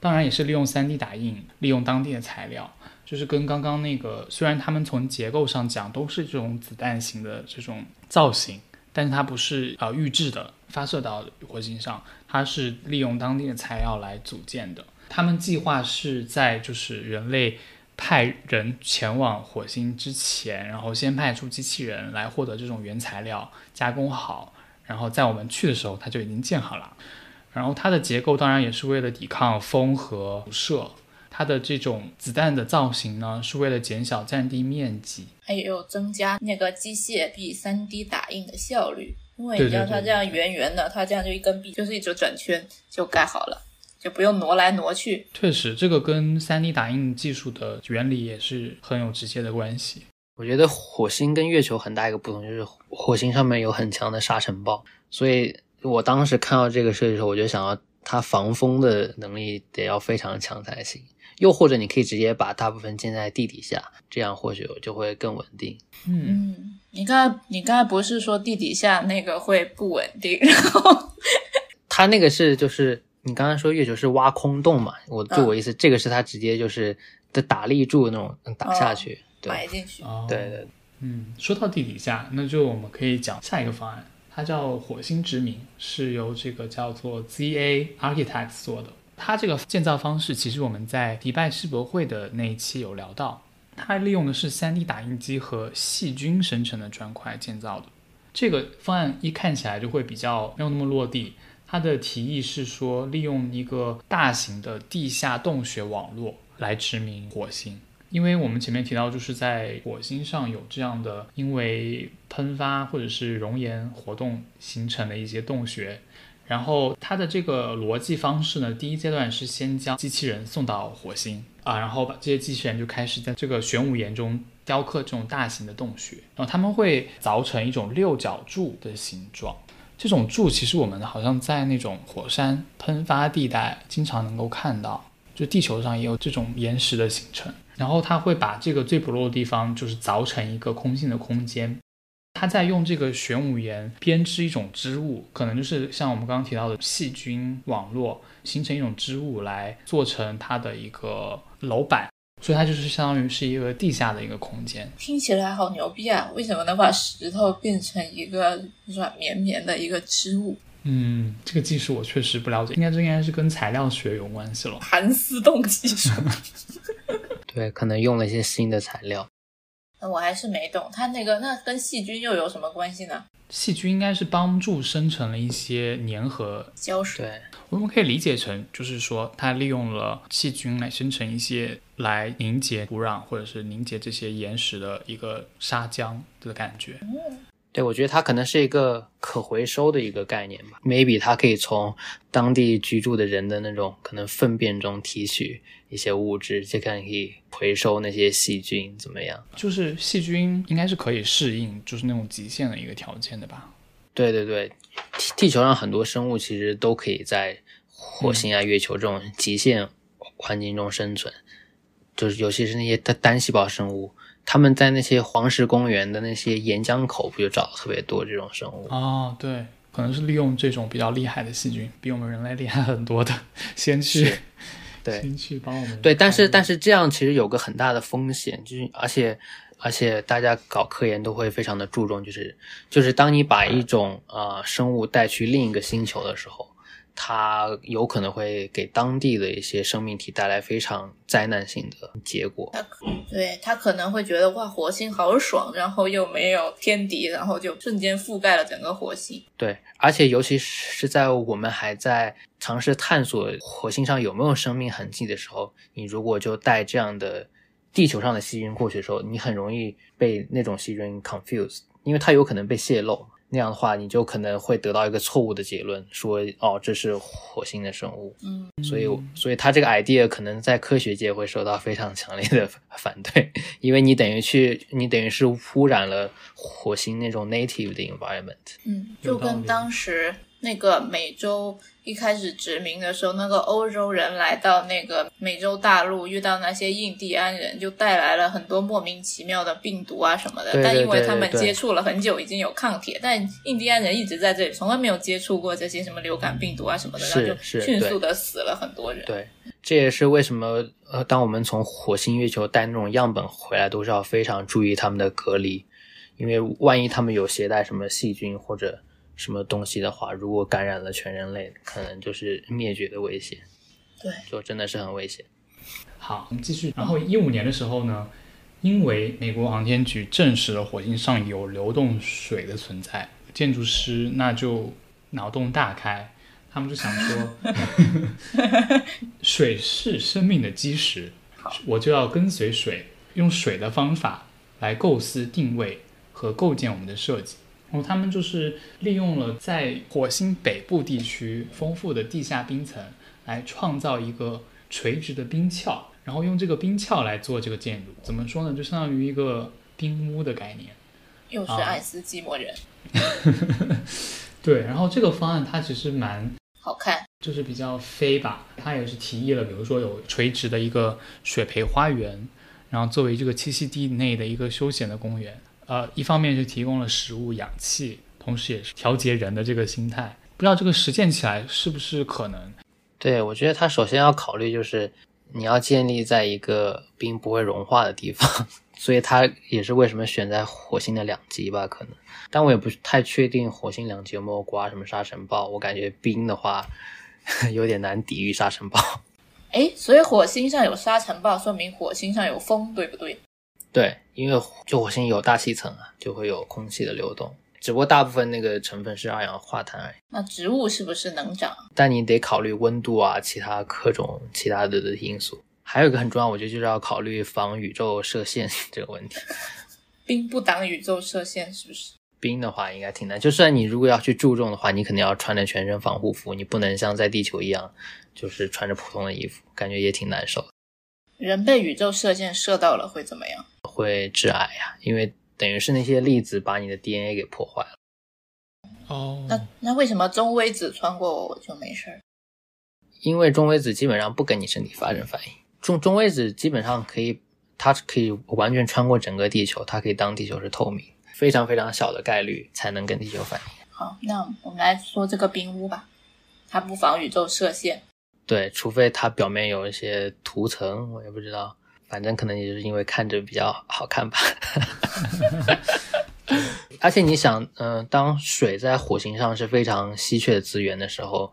当然也是利用 3D 打印，利用当地的材料，就是跟刚刚那个，虽然他们从结构上讲都是这种子弹型的这种造型，但是它不是呃预制的发射到火星上，它是利用当地的材料来组建的。他们计划是在就是人类派人前往火星之前，然后先派出机器人来获得这种原材料，加工好，然后在我们去的时候它就已经建好了。然后它的结构当然也是为了抵抗风和辐射，它的这种子弹的造型呢，是为了减小占地面积，还有增加那个机械臂 3D 打印的效率。因为对你知道对对它这样圆圆的，它这样就一根臂就是一直转圈就盖好了，就不用挪来挪去。确实，这个跟 3D 打印技术的原理也是很有直接的关系。我觉得火星跟月球很大一个不同，就是火星上面有很强的沙尘暴，所以我当时看到这个设计的时候，我就想要它防风的能力得要非常强才行。又或者你可以直接把大部分建在地底下，这样或许就会更稳定。嗯，嗯，你刚才你刚才不是说地底下那个会不稳定，然后它那个是就是你刚刚说月球是挖空洞嘛，我就我意思，这个是它直接就是的打立柱那种打下去。对埋进去。哦，对对，嗯，说到地底下，那就我们可以讲下一个方案，它叫火星殖民，是由这个叫做 ZA Architects 做的。它这个建造方式，其实我们在迪拜世博会的那一期有聊到，它利用的是 3D 打印机和细菌生成的砖块建造的。这个方案一看起来就会比较没有那么落地。它的提议是说，利用一个大型的地下洞穴网络来殖民火星。因为我们前面提到，就是在火星上有这样的因为喷发或者是熔岩活动形成的一些洞穴，然后它的这个逻辑方式呢，第一阶段是先将机器人送到火星啊，然后把这些机器人就开始在这个玄武岩中雕刻这种大型的洞穴，然后他们会凿成一种六角柱的形状。这种柱其实我们好像在那种火山喷发地带经常能够看到，就地球上也有这种岩石的形成。然后它会把这个最薄弱的地方就是凿成一个空性的空间，它在用这个玄武岩编织一种织物，可能就是像我们刚刚提到的细菌网络，形成一种织物来做成它的一个楼板，所以它就是相当于是一个地下的一个空间。听起来好牛逼啊！为什么能把石头变成一个软绵绵的一个织物？嗯，这个技术我确实不了解，应该这应该是跟材料学有关系了。盘丝冻技术。对，可能用了一些新的材料。那我还是没懂，它那个那跟细菌又有什么关系呢？细菌应该是帮助生成了一些粘合胶水。对，我们可以理解成，就是说，它利用了细菌来生成一些来凝结土壤或者是凝结这些岩石的一个砂浆的感觉。对，我觉得它可能是一个可回收的一个概念吧。maybe 它可以从当地居住的人的那种可能粪便中提取一些物质，这个可以回收那些细菌，怎么样？就是细菌应该是可以适应，就是那种极限的一个条件的吧？对对对，地地球上很多生物其实都可以在火星啊、月球这种极限环境中生存，就是尤其是那些单单细胞生物，他们在那些黄石公园的那些岩浆口，不就找到特别多这种生物？哦，对，可能是利用这种比较厉害的细菌，比我们人类厉害很多的，先去对 先去帮我们对，但是但是是这样其实有个很大的风险，就是而且而且大家搞科研都会非常的注重，就是就是当你把一种呃生物带去另一个星球的时候，它有可能会给当地的一些生命体带来非常灾难性的结果。他对他可能会觉得哇，火星好爽，然后又没有天敌，然后就瞬间覆盖了整个火星。对，而且尤其是在我们还在尝试探索火星上有没有生命痕迹的时候，你如果就带这样的地球上的细菌过去的时候，你很容易被那种细菌 confuse，因为它有可能被泄露。那样的话，你就可能会得到一个错误的结论，说哦这是火星的生物。嗯，所以，所以他这个 idea 可能在科学界会受到非常强烈的 反对，因为你等于去，你等于是污染了火星那种 native 的 environment。嗯，就跟当时那个美洲一开始殖民的时候，那个欧洲人来到那个美洲大陆，遇到那些印第安人，就带来了很多莫名其妙的病毒啊什么的。对对但因为他们接触了很久，已经有抗体，但印第安人一直在这里，从来没有接触过这些什么流感病毒啊什么的，然后就迅速的死了很多人。对，这也是为什么呃，当我们从火星、月球带那种样本回来，都是要非常注意他们的隔离，因为万一他们有携带什么细菌或者什么东西的话，如果感染了全人类，可能就是灭绝的危险，对，就真的是很危险。好，我们继续。然后一五年的时候呢，因为美国航天局证实了火星上有流动水的存在，建筑师那就脑洞大开，他们就想说，水是生命的基石，我就要跟随水，用水的方法来构思定位和构建我们的设计。然后他们就是利用了在火星北部地区丰富的地下冰层，来创造一个垂直的冰壳，然后用这个冰壳来做这个建筑。怎么说呢？就相当于一个冰屋的概念。又是啊爱斯基摩人，对，然后这个方案它其实蛮 好看。就是比较飞吧，它也是提议了，比如说有垂直的一个水培花园，然后作为这个栖息地内的一个休闲的公园。呃，一方面是提供了食物、氧气，同时也是调节人的这个心态。不知道这个实践起来是不是可能？对，我觉得他首先要考虑就是你要建立在一个冰不会融化的地方，所以他也是为什么选在火星的两极吧，可能。但我也不太确定火星两极有没有刮什么沙尘暴，我感觉冰的话 有点难抵御沙尘暴。哎，所以火星上有沙尘暴，说明火星上有风，对不对？对，因为就火星有大气层啊，就会有空气的流动，只不过大部分那个成分是二氧化碳而已。那植物是不是能长？但你得考虑温度啊，其他各种其他的的因素。还有一个很重要，我觉得就是要考虑防宇宙射线 这个问题。冰不挡宇宙射线，是不是？冰的话应该挺难，就算你如果要去注重的话，你肯定要穿着全身防护服，你不能像在地球一样，就是穿着普通的衣服，感觉也挺难受的，人被宇宙射线射到了会怎么样？会致癌呀、因为等于是那些粒子把你的 DNA 给破坏了。哦那那为什么中微子穿过我我就没事儿？因为中微子基本上不跟你身体发生反应，中中微子基本上可以，它可以完全穿过整个地球，它可以当地球是透明，非常非常小的概率才能跟地球反应。好，那我们来说这个冰屋吧，它不防宇宙射线。对，除非它表面有一些涂层，我也不知道，反正可能也是因为看着比较好看吧。而且你想，嗯、当水在火星上是非常稀缺的资源的时候，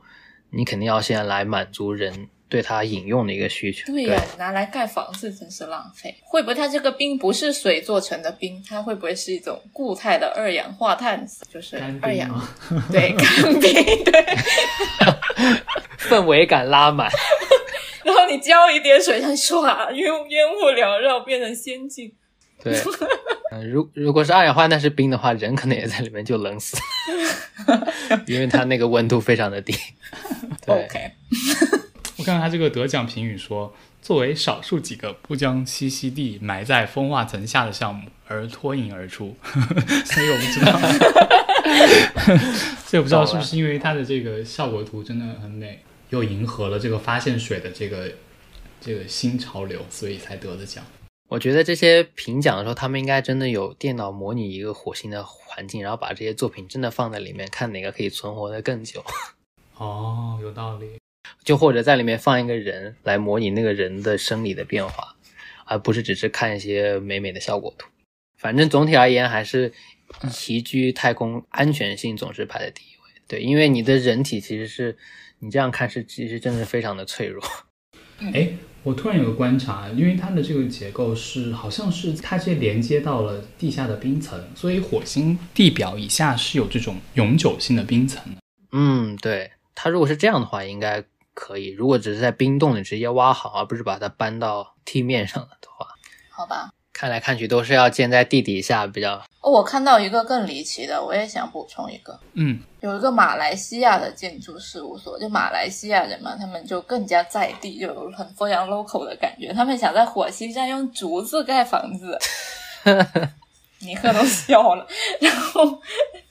你肯定要先来满足人对它饮用的一个需求。对呀、拿来盖房子真是浪费。会不会它这个冰不是水做成的冰？它会不会是一种固态的二氧化碳？就是干二氧？对干冰对。氛围感拉满。然后你浇一点水，它唰烟烟雾缭绕，变成仙境。对，嗯，如如果是二氧化碳是冰的话，人可能也在里面就冷死，因为它那个温度非常的低。对。OK，我看到他这个得奖评语说，作为少数几个不将栖息地埋在风化层下的项目而脱颖而出，所以我不知道，所以我不知道是不是因为它的这个效果图真的很美，又迎合了这个发现水的这个这个新潮流，所以才得的奖。我觉得这些评奖的时候，他们应该真的有电脑模拟一个火星的环境，然后把这些作品真的放在里面，看哪个可以存活的更久。哦，有道理。就或者在里面放一个人来模拟那个人的生理的变化，而不是只是看一些美美的效果图。反正总体而言，还是宜居太空安全性总是排在第一位。对，因为你的人体其实是你这样看是其实真的是非常的脆弱。哎，我突然有个观察，因为它的这个结构是好像是它直接连接到了地下的冰层，所以火星地表以下是有这种永久性的冰层的。嗯，对，它如果是这样的话，应该可以。如果只是在冰洞里直接挖好，而不是把它搬到地面上了的话，好吧。看来看去都是要建在地底下比较哦，我看到一个更离奇的，我也想补充一个。嗯，有一个马来西亚的建筑事务所，就马来西亚人嘛，他们就更加在地，就有很非常 local 的感觉。他们想在火星上用竹子盖房子，尼克都笑了。然后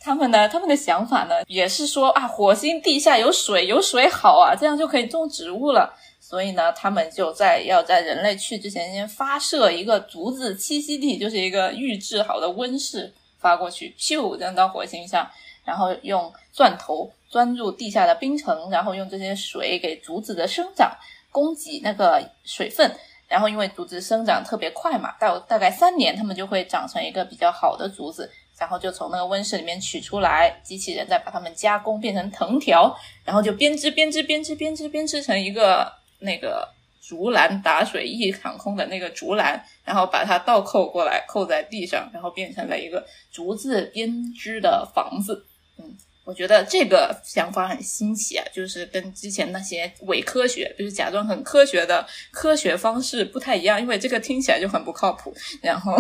他们呢，他们的想法呢，也是说啊，火星地下有水，有水好啊，这样就可以种植物了。所以呢，他们就在要在人类去之前，先发射一个竹子栖息地，就是一个预制好的温室发过去，咻，扔到火星上，然后用钻头钻入地下的冰层，然后用这些水给竹子的生长供给那个水分，然后因为竹子生长特别快嘛，到大概三年，它们就会长成一个比较好的竹子，然后就从那个温室里面取出来，机器人再把它们加工变成藤条，然后就编织编织编织编织编织成一个。那个竹篮打水一场空的那个竹篮，然后把它倒扣过来，扣在地上，然后变成了一个竹子编织的房子。嗯，我觉得这个想法很新奇啊，就是跟之前那些伪科学，就是假装很科学的科学方式不太一样，因为这个听起来就很不靠谱。然后，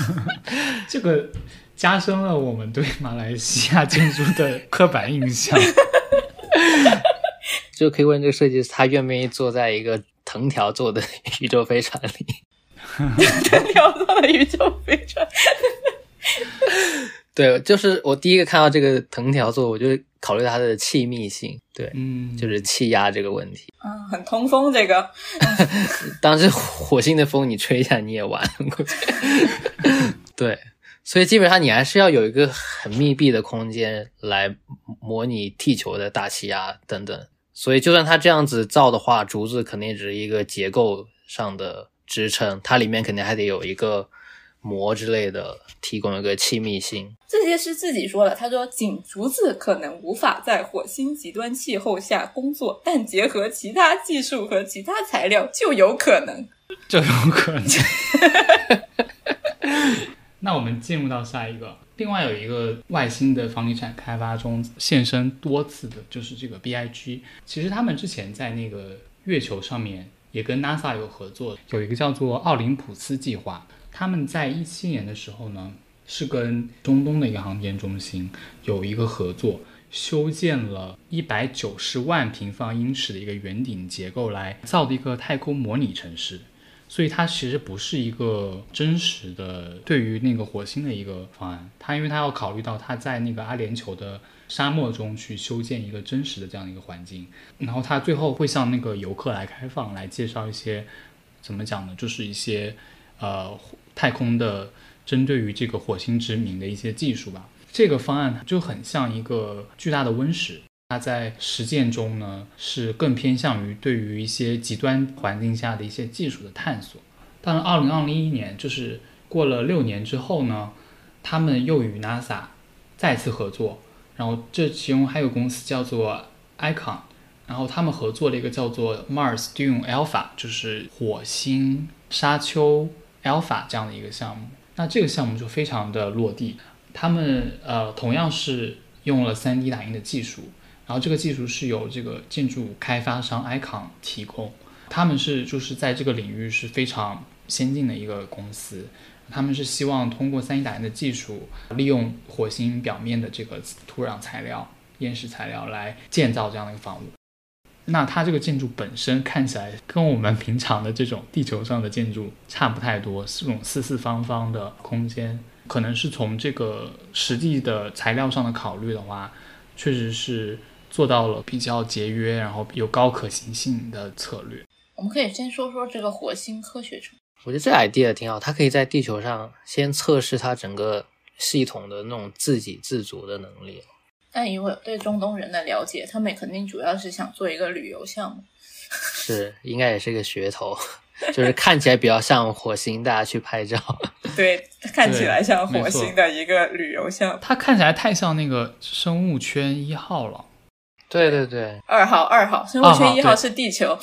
这个加深了我们对马来西亚建筑的刻板印象。就可以问这个设计师，他愿不愿意坐在一个藤条做的宇宙飞船里？藤条做的宇宙飞船。对，就是我第一个看到这个藤条做，我就考虑它的气密性。对，嗯，就是气压这个问题。嗯，很通风这个。当时火星的风你吹一下你也完过去。对，所以基本上你还是要有一个很密闭的空间来模拟地球的大气压等等。所以，就算它这样子造的话，竹子肯定只是一个结构上的支撑，它里面肯定还得有一个膜之类的，提供一个气密性。这些是自己说的，他说，仅竹子可能无法在火星极端气候下工作，但结合其他技术和其他材料就有可能，就有可能。那我们进入到下一个。另外有一个外星的房地产开发中现身多次的，就是这个 B I G。其实他们之前在那个月球上面也跟 NASA 有合作，有一个叫做奥林普斯计划。他们在一七年的时候呢，是跟中东的一个航天中心有一个合作，修建了一百九十万平方英尺的一个圆顶结构来造的一个太空模拟城市。所以它其实不是一个真实的对于那个火星的一个方案，它因为它要考虑到它在那个阿联酋的沙漠中去修建一个真实的这样的一个环境，然后它最后会向那个游客来开放，来介绍一些怎么讲呢？就是一些呃太空的针对于这个火星殖民的一些技术吧。这个方案就很像一个巨大的温室。它在实践中呢，是更偏向于对于一些极端环境下的一些技术的探索。但是，二零二零一年，就是过了六年之后呢，他们又与 NASA 再次合作，然后这其中还有公司叫做 Icon，然后他们合作了一个叫做 Mars Dune Alpha，就是火星沙丘 Alpha 这样的一个项目。那这个项目就非常的落地，他们呃同样是用了 3D 打印的技术。然后这个技术是由这个建筑开发商 Icon 提供，他们是就是在这个领域是非常先进的一个公司，他们是希望通过 3D 打印的技术，利用火星表面的这个土壤材料、岩石材料来建造这样的一个房屋。那它这个建筑本身看起来跟我们平常的这种地球上的建筑差不太多，是这种四四方方的空间，可能是从这个实际的材料上的考虑的话，确实是。做到了比较节约，然后有高可行性的策略。我们可以先说说这个火星科学城。我觉得这 idea 挺好，它可以在地球上先测试它整个系统的那种自给自足的能力。但以我对中东人的了解，他们肯定主要是想做一个旅游项目。是，应该也是个噱头，就是看起来比较像火星，大家去拍照。对，看起来像火星的一个旅游项目。它看起来太像那个生物圈一号了。对对对，二号二号生物圈一号是地球，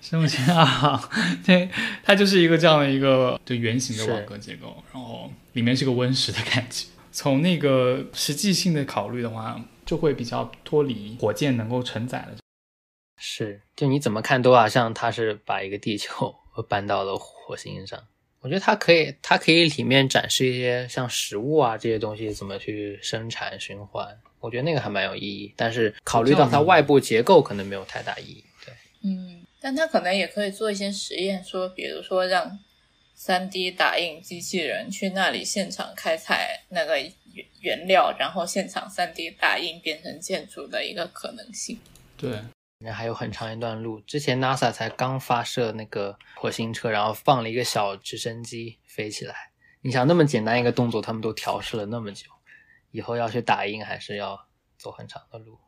生物圈二号，对，它就是一个这样的一个就圆形的网格结构，然后里面是个温室的感觉。从那个实际性的考虑的话，就会比较脱离火箭能够承载的。是，就你怎么看都好像它是把一个地球搬到了火星上。我觉得它可以，它可以里面展示一些像食物啊这些东西怎么去生产循环，我觉得那个还蛮有意义。但是考虑到它外部结构，可能没有太大意义。对，嗯，但它可能也可以做一些实验，说比如说让三 D 打印机器人去那里现场开采那个原原料，然后现场三 D 打印变成建筑的一个可能性。对。那还有很长一段路。之前 NASA 才刚发射那个火星车，然后放了一个小直升机飞起来。你想那么简单一个动作，他们都调试了那么久，以后要去打印还是要走很长的路。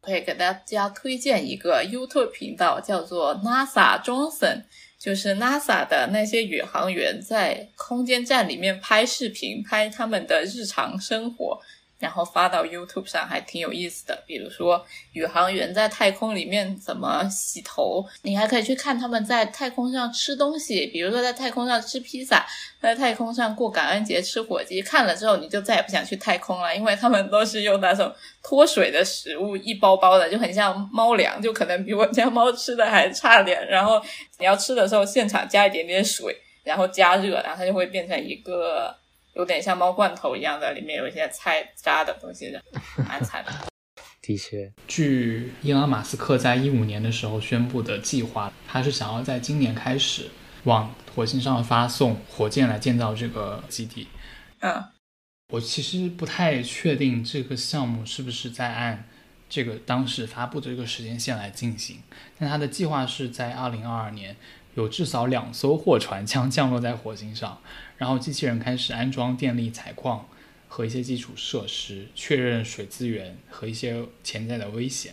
可以给大家推荐一个 YouTube 频道，叫做 NASA Johnson，就是 NASA 的那些宇航员在空间站里面拍视频，拍他们的日常生活。然后发到 YouTube 上还挺有意思的，比如说宇航员在太空里面怎么洗头，你还可以去看他们在太空上吃东西，比如说在太空上吃披萨，在太空上过感恩节吃火鸡，看了之后你就再也不想去太空了，因为他们都是用那种脱水的食物，一包包的，就很像猫粮，就可能比我家猫吃的还差点。然后你要吃的时候现场加一点点水，然后加热，然后它就会变成一个。有点像猫罐头一样的，里面有一些菜渣的东西的，蛮惨的。的确，据伊朗马斯克在一五年的时候宣布的计划，他是想要在今年开始往火星上发送火箭来建造这个基地。嗯，我其实不太确定这个项目是不是在按这个当时发布的这个时间线来进行，但他的计划是在二零二二年有至少两艘货船将降落在火星上。然后机器人开始安装电力、采矿和一些基础设施，确认水资源和一些潜在的危险。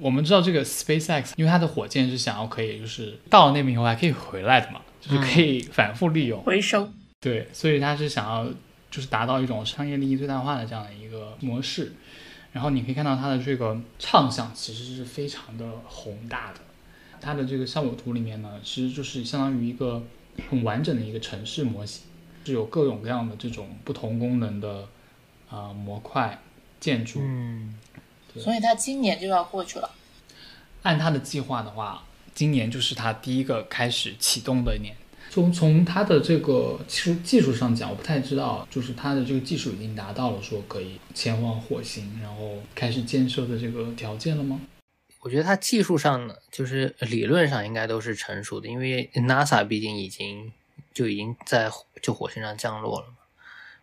我们知道这个 SpaceX，因为它的火箭是想要可以就是到了那边以后还可以回来的嘛，就是可以反复利用、回收。对，所以它是想要就是达到一种商业利益最大化的这样的一个模式。然后你可以看到它的这个畅想其实是非常的宏大的。它的这个效果图里面呢，其实就是相当于一个很完整的一个城市模型。是有各种各样的这种不同功能的啊模块建筑，嗯，所以他今年就要过去了。按他的计划的话，今年就是他第一个开始启动的一年。从从他的这个技术技术上讲，我不太知道，就是他的这个技术已经达到了说可以前往火星，然后开始建设的这个条件了吗？我觉得他技术上呢，就是理论上应该都是成熟的，因为 NASA 毕竟已经。就已经在就火星上降落了嘛？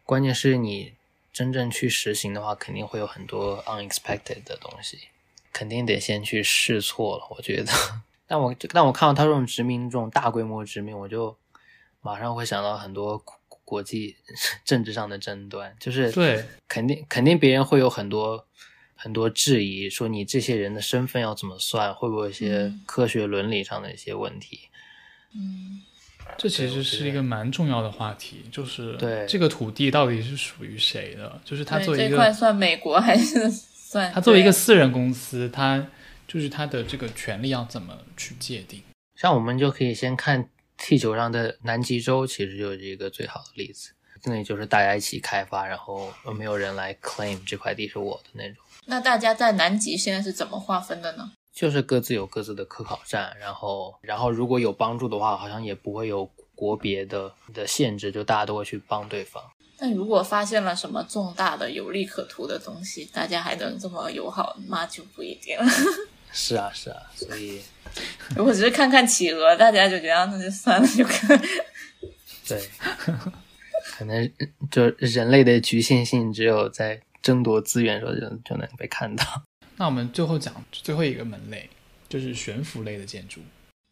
关键是你真正去实行的话，肯定会有很多 unexpected 的东西，肯定得先去试错了。我觉得，但我但我看到他这种殖民，这种大规模殖民，我就马上会想到很多国际政治上的争端，就是对，肯定肯定别人会有很多很多质疑，说你这些人的身份要怎么算，会不会有一些科学伦理上的一些问题？嗯。这其实是一个蛮重要的话题，就是对这个土地到底是属于谁的？就是他作为一个这块算美国还是算？他作为一个私人公司，他就是他的这个权利要怎么去界定？像我们就可以先看地球上的南极洲，其实就是一个最好的例子。那里就是大家一起开发，然后没有人来 claim 这块地是我的那种。那大家在南极现在是怎么划分的呢？就是各自有各自的科考站，然后，然后如果有帮助的话，好像也不会有国别的的限制，就大家都会去帮对方。但如果发现了什么重大的有利可图的东西，大家还能这么友好，那就不一定了。是啊，是啊，所以 如果只是看看企鹅，大家就觉得那就算了，就可对，可能就人类的局限性只有在争夺资源时候就就能被看到。那我们最后讲最后一个门类，就是悬浮类的建筑。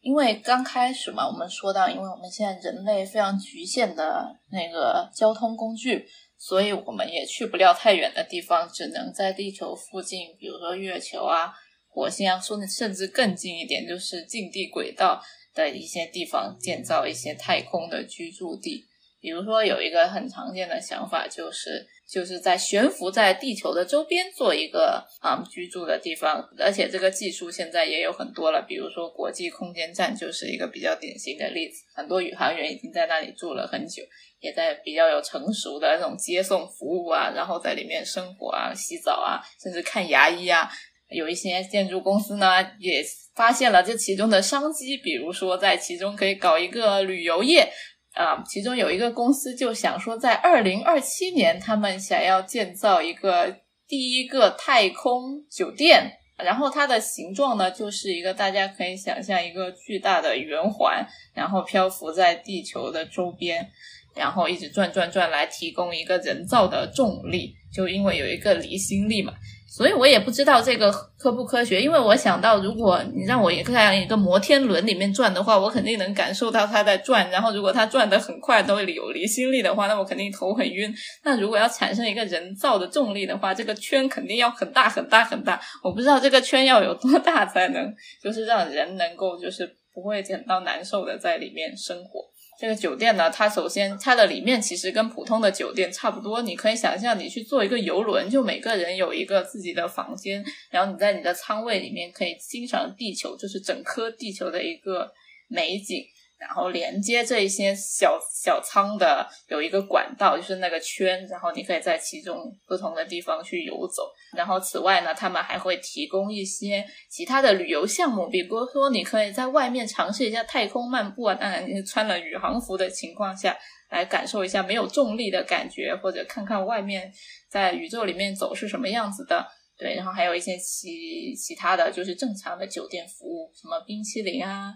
因为刚开始嘛，我们说到，因为我们现在人类非常局限的那个交通工具，所以我们也去不了太远的地方，只能在地球附近，比如说月球啊、火星啊，说甚至更近一点，就是近地轨道的一些地方建造一些太空的居住地。比如说，有一个很常见的想法，就是就是在悬浮在地球的周边做一个啊居住的地方，而且这个技术现在也有很多了。比如说，国际空间站就是一个比较典型的例子，很多宇航员已经在那里住了很久，也在比较有成熟的那种接送服务啊，然后在里面生活啊、洗澡啊，甚至看牙医啊。有一些建筑公司呢，也发现了这其中的商机，比如说在其中可以搞一个旅游业。啊，其中有一个公司就想说，在二零二七年，他们想要建造一个第一个太空酒店，然后它的形状呢，就是一个大家可以想象一个巨大的圆环，然后漂浮在地球的周边，然后一直转转转来提供一个人造的重力，就因为有一个离心力嘛。所以我也不知道这个科不科学，因为我想到，如果你让我也在一个摩天轮里面转的话，我肯定能感受到它在转。然后，如果它转得很快，都有离心力的话，那我肯定头很晕。那如果要产生一个人造的重力的话，这个圈肯定要很大很大很大。我不知道这个圈要有多大才能，就是让人能够就是不会感到难受的在里面生活。这个酒店呢，它首先它的里面其实跟普通的酒店差不多。你可以想象，你去坐一个游轮，就每个人有一个自己的房间，然后你在你的舱位里面可以欣赏地球，就是整颗地球的一个美景。然后连接这一些小小舱的有一个管道，就是那个圈，然后你可以在其中不同的地方去游走。然后此外呢，他们还会提供一些其他的旅游项目，比如说你可以在外面尝试一下太空漫步啊，当然你穿了宇航服的情况下来感受一下没有重力的感觉，或者看看外面在宇宙里面走是什么样子的。对，然后还有一些其其他的就是正常的酒店服务，什么冰淇淋啊。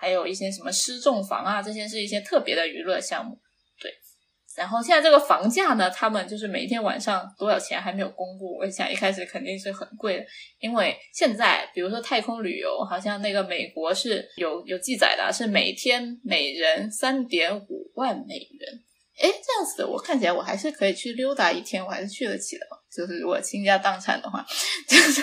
还有一些什么失重房啊，这些是一些特别的娱乐项目，对。然后现在这个房价呢，他们就是每一天晚上多少钱还没有公布。我想一开始肯定是很贵的，因为现在比如说太空旅游，好像那个美国是有有记载的，是每天每人三点五万美元。哎，这样子我看起来我还是可以去溜达一天，我还是去得起的。就是如果倾家荡产的话，就是。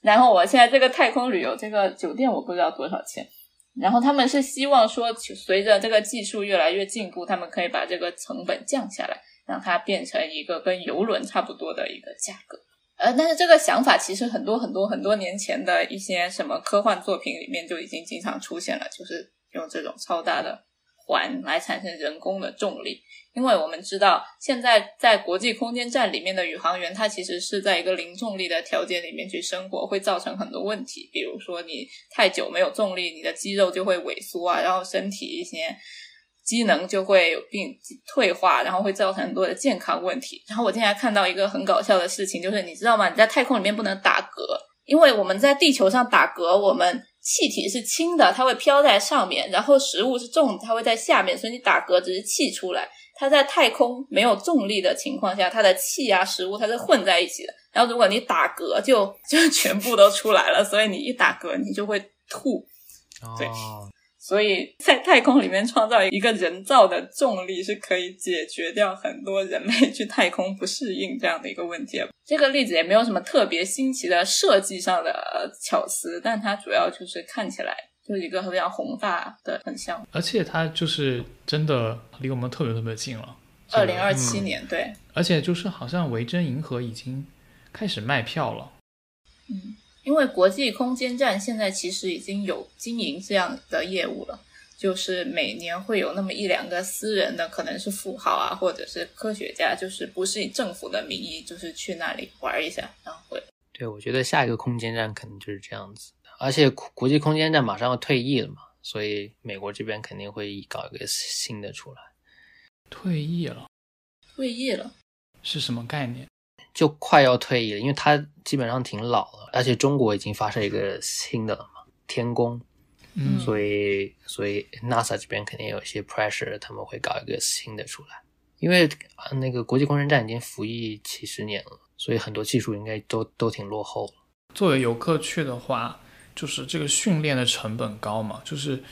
然后我现在这个太空旅游这个酒店我不知道多少钱。然后他们是希望说，随着这个技术越来越进步，他们可以把这个成本降下来，让它变成一个跟游轮差不多的一个价格。呃，但是这个想法其实很多很多很多年前的一些什么科幻作品里面就已经经常出现了，就是用这种超大的环来产生人工的重力。因为我们知道，现在在国际空间站里面的宇航员，他其实是在一个零重力的条件里面去生活，会造成很多问题。比如说，你太久没有重力，你的肌肉就会萎缩啊，然后身体一些机能就会有病退化，然后会造成很多的健康问题。然后我今天还看到一个很搞笑的事情，就是你知道吗？你在太空里面不能打嗝，因为我们在地球上打嗝，我们气体是轻的，它会飘在上面，然后食物是重的，它会在下面，所以你打嗝只是气出来。它在太空没有重力的情况下，它的气啊、食物它是混在一起的。然后如果你打嗝，就就全部都出来了。所以你一打嗝，你就会吐。对，所以在太空里面创造一个人造的重力，是可以解决掉很多人类去太空不适应这样的一个问题。这个例子也没有什么特别新奇的设计上的巧思，但它主要就是看起来。就是一个非常宏大的很像，而且它就是真的离我们特别特别近了。二零二七年，对。而且就是好像维珍银河已经开始卖票了。嗯，因为国际空间站现在其实已经有经营这样的业务了，就是每年会有那么一两个私人的，可能是富豪啊，或者是科学家，就是不是以政府的名义，就是去那里玩一下，然后会。对，我觉得下一个空间站可能就是这样子。而且国际空间站马上要退役了嘛，所以美国这边肯定会搞一个新的出来。退役了？退役了？是什么概念？就快要退役了，因为他基本上挺老了，而且中国已经发射一个新的了嘛，天宫。嗯。所以，所以 NASA 这边肯定有一些 pressure，他们会搞一个新的出来。因为那个国际空间站已经服役几十年了，所以很多技术应该都都挺落后了。作为游客去的话。就是这个训练的成本高嘛，就是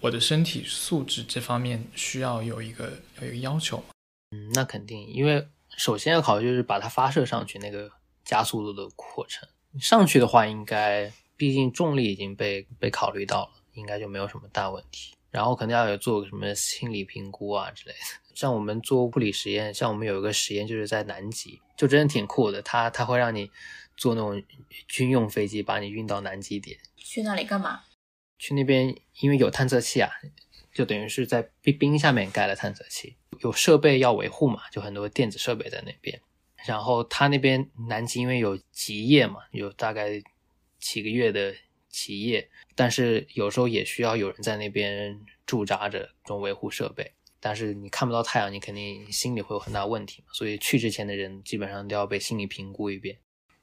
我的身体素质这方面需要有一个有一个要求。嗯，那肯定，因为首先要考虑就是把它发射上去那个加速度的过程。上去的话，应该毕竟重力已经被被考虑到了，应该就没有什么大问题。然后肯定要有做个什么心理评估啊之类的。像我们做物理实验，像我们有一个实验就是在南极，就真的挺酷的。它它会让你坐那种军用飞机，把你运到南极点。去那里干嘛？去那边，因为有探测器啊，就等于是在冰冰下面盖了探测器，有设备要维护嘛，就很多电子设备在那边。然后他那边南极因为有极夜嘛，有大概几个月的极夜，但是有时候也需要有人在那边驻扎着，这种维护设备。但是你看不到太阳，你肯定心里会有很大问题嘛。所以去之前的人基本上都要被心理评估一遍，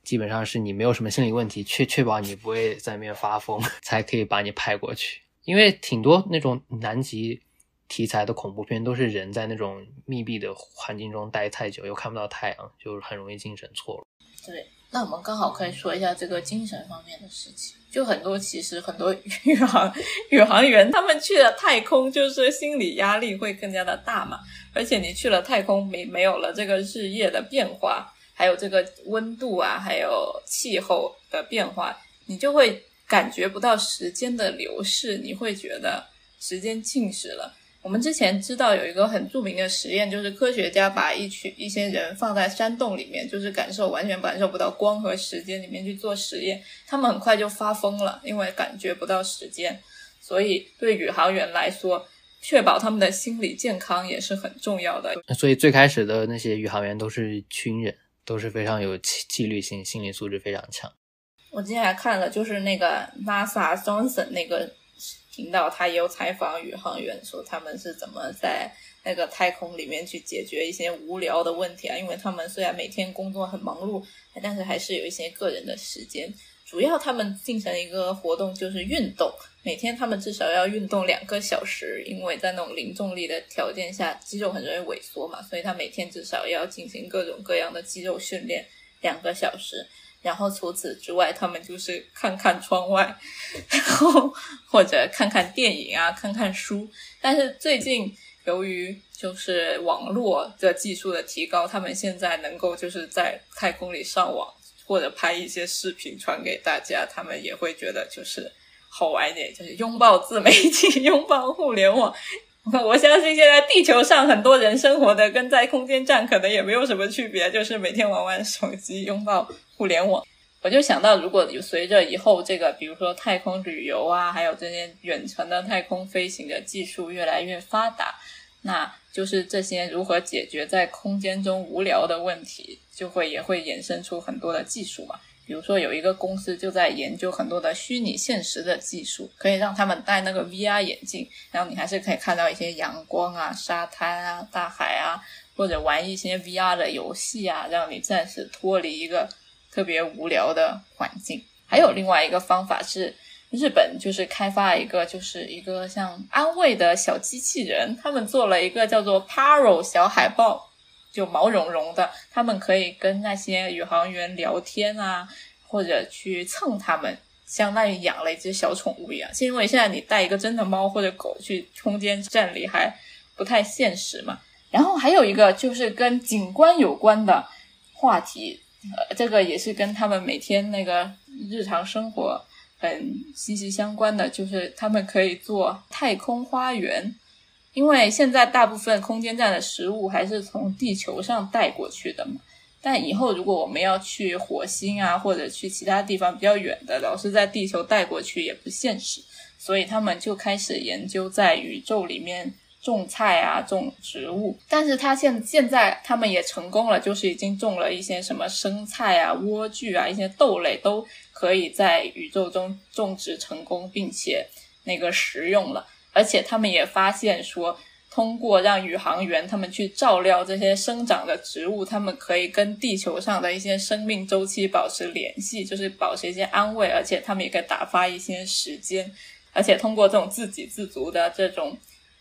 基本上是你没有什么心理问题，确确保你不会在那边发疯，才可以把你派过去。因为挺多那种南极题材的恐怖片都是人在那种密闭的环境中待太久，又看不到太阳，就是很容易精神错乱。对，那我们刚好可以说一下这个精神方面的事情。就很多，其实很多宇航 宇航员他们去了太空，就是心理压力会更加的大嘛。而且你去了太空，没没有了这个日夜的变化，还有这个温度啊，还有气候的变化，你就会感觉不到时间的流逝，你会觉得时间静止了。我们之前知道有一个很著名的实验，就是科学家把一群一些人放在山洞里面，就是感受完全感受不到光和时间里面去做实验，他们很快就发疯了，因为感觉不到时间。所以对宇航员来说，确保他们的心理健康也是很重要的。所以最开始的那些宇航员都是军人，都是非常有纪律性，心理素质非常强。我今天还看了，就是那个 NASA Johnson 那个。频道他也有采访宇航员，说他们是怎么在那个太空里面去解决一些无聊的问题啊？因为他们虽然每天工作很忙碌，但是还是有一些个人的时间。主要他们进行一个活动就是运动，每天他们至少要运动两个小时，因为在那种零重力的条件下，肌肉很容易萎缩嘛，所以他每天至少要进行各种各样的肌肉训练两个小时。然后除此之外，他们就是看看窗外，然后或者看看电影啊，看看书。但是最近由于就是网络的技术的提高，他们现在能够就是在太空里上网或者拍一些视频传给大家，他们也会觉得就是好玩一点，就是拥抱自媒体，拥抱互联网。我相信现在地球上很多人生活的跟在空间站可能也没有什么区别，就是每天玩玩手机，拥抱互联网。我就想到，如果随着以后这个，比如说太空旅游啊，还有这些远程的太空飞行的技术越来越发达，那就是这些如何解决在空间中无聊的问题，就会也会衍生出很多的技术嘛。比如说，有一个公司就在研究很多的虚拟现实的技术，可以让他们戴那个 VR 眼镜，然后你还是可以看到一些阳光啊、沙滩啊、大海啊，或者玩一些 VR 的游戏啊，让你暂时脱离一个特别无聊的环境。还有另外一个方法是，日本就是开发一个就是一个像安慰的小机器人，他们做了一个叫做 Paro 小海豹。就毛茸茸的，他们可以跟那些宇航员聊天啊，或者去蹭他们，相当于养了一只小宠物一样。是因为现在你带一个真的猫或者狗去空间站里还不太现实嘛。然后还有一个就是跟景观有关的话题，呃，这个也是跟他们每天那个日常生活很息息相关的，就是他们可以做太空花园。因为现在大部分空间站的食物还是从地球上带过去的嘛，但以后如果我们要去火星啊，或者去其他地方比较远的，老是在地球带过去也不现实，所以他们就开始研究在宇宙里面种菜啊，种植物。但是他现现在他们也成功了，就是已经种了一些什么生菜啊、莴苣啊、一些豆类都可以在宇宙中种植成功，并且那个食用了。而且他们也发现说，通过让宇航员他们去照料这些生长的植物，他们可以跟地球上的一些生命周期保持联系，就是保持一些安慰。而且他们也可以打发一些时间。而且通过这种自给自足的这种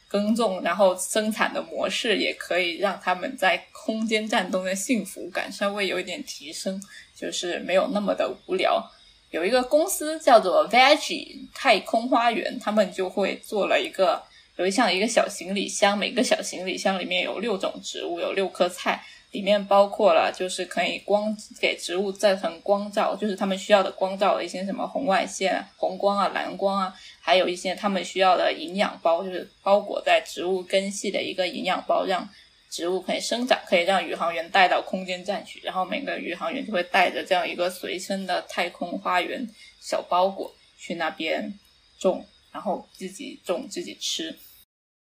耕种，然后生产的模式，也可以让他们在空间站中的幸福感稍微有一点提升，就是没有那么的无聊。有一个公司叫做 Veggie 太空花园，他们就会做了一个，有一像一个小行李箱，每个小行李箱里面有六种植物，有六棵菜，里面包括了就是可以光给植物造成光照，就是他们需要的光照的一些什么红外线、红光啊、蓝光啊，还有一些他们需要的营养包，就是包裹在植物根系的一个营养包，让。植物可以生长，可以让宇航员带到空间站去，然后每个宇航员就会带着这样一个随身的太空花园小包裹去那边种，然后自己种自己吃。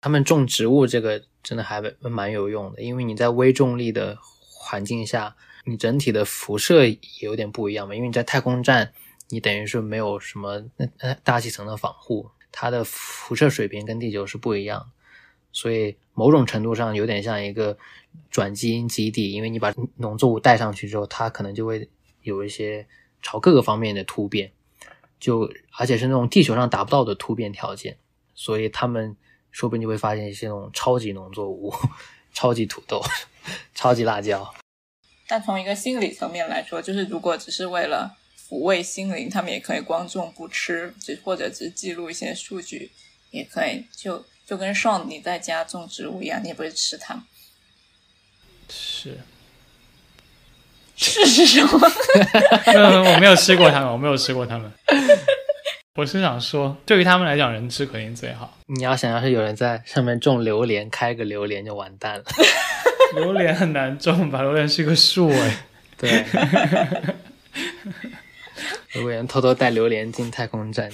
他们种植物这个真的还蛮有用的，因为你在微重力的环境下，你整体的辐射也有点不一样嘛。因为你在太空站，你等于是没有什么那那大气层的防护，它的辐射水平跟地球是不一样的。所以某种程度上有点像一个转基因基地，因为你把农作物带上去之后，它可能就会有一些朝各个方面的突变，就而且是那种地球上达不到的突变条件，所以他们说不定就会发现一些那种超级农作物、超级土豆、超级辣椒。但从一个心理层面来说，就是如果只是为了抚慰心灵，他们也可以光种不吃，只或者只记录一些数据，也可以。就就跟上你在家种植物一样，你也不会吃它们。是，是是什么？嗯，我没有吃过它们，我没有吃过它们。我是想说，对于他们来讲，人吃肯定最好。你要想要是有人在上面种榴莲，开个榴莲就完蛋了。榴莲很难种吧？榴莲是个树哎。对。如果人偷偷带榴莲进太空站，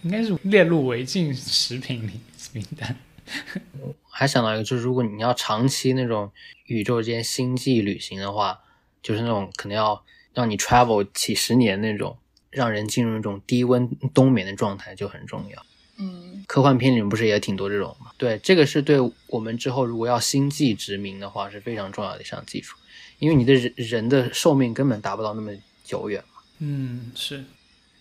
应该是列入违禁食品名单。还想到一个，就是如果你要长期那种宇宙间星际旅行的话，就是那种可能要让你 travel 几十年那种，让人进入一种低温冬眠的状态就很重要。嗯，科幻片里面不是也挺多这种吗？对，这个是对我们之后如果要星际殖民的话是非常重要的一项技术，因为你的人人的寿命根本达不到那么久远嘛。嗯，是。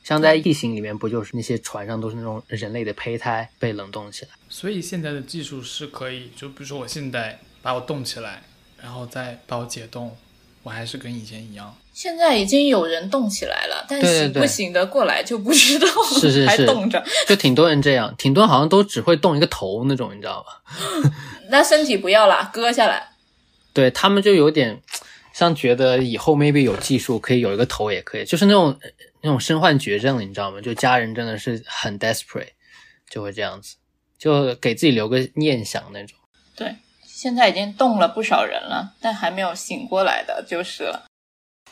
像在异形里面，不就是那些船上都是那种人类的胚胎被冷冻起来？所以现在的技术是可以，就比如说我现在把我冻起来，然后再把我解冻，我还是跟以前一样。现在已经有人动起来了，但是不醒得过来就不知道。是 是是，还冻着，就挺多人这样，挺多好像都只会动一个头那种，你知道吗？那身体不要了，割下来。对他们就有点像觉得以后 maybe 有技术可以有一个头也可以，就是那种那种身患绝症，你知道吗？就家人真的是很 desperate，就会这样子，就给自己留个念想那种。对，现在已经动了不少人了，但还没有醒过来的就是了。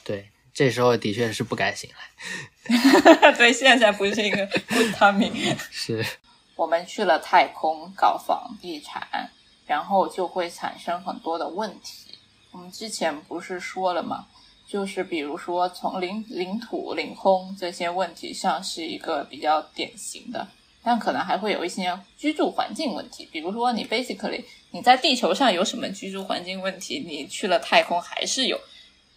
对，这时候的确是不该醒来。对，现在不是一个 good timing。是，我们去了太空搞房地产，然后就会产生很多的问题。我们之前不是说了吗？就是比如说从领领土、领空这些问题上是一个比较典型的，但可能还会有一些居住环境问题。比如说你 basically 你在地球上有什么居住环境问题，你去了太空还是有。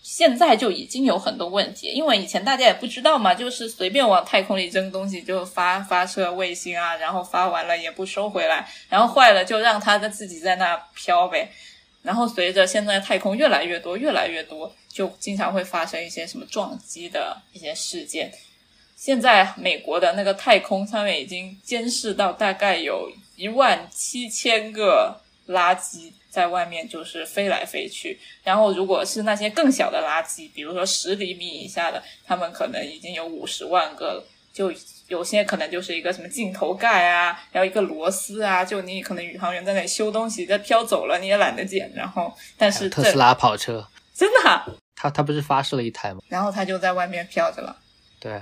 现在就已经有很多问题，因为以前大家也不知道嘛，就是随便往太空里扔东西，就发发射卫星啊，然后发完了也不收回来，然后坏了就让它在自己在那飘呗。然后随着现在太空越来越多，越来越多，就经常会发生一些什么撞击的一些事件。现在美国的那个太空上面已经监视到大概有一万七千个垃圾。在外面就是飞来飞去，然后如果是那些更小的垃圾，比如说十厘米以下的，他们可能已经有五十万个了，就有些可能就是一个什么镜头盖啊，然后一个螺丝啊，就你可能宇航员在那里修东西，在飘走了，你也懒得捡，然后但是特斯拉跑车真的，他他不是发射了一台吗？然后他就在外面飘着了。对，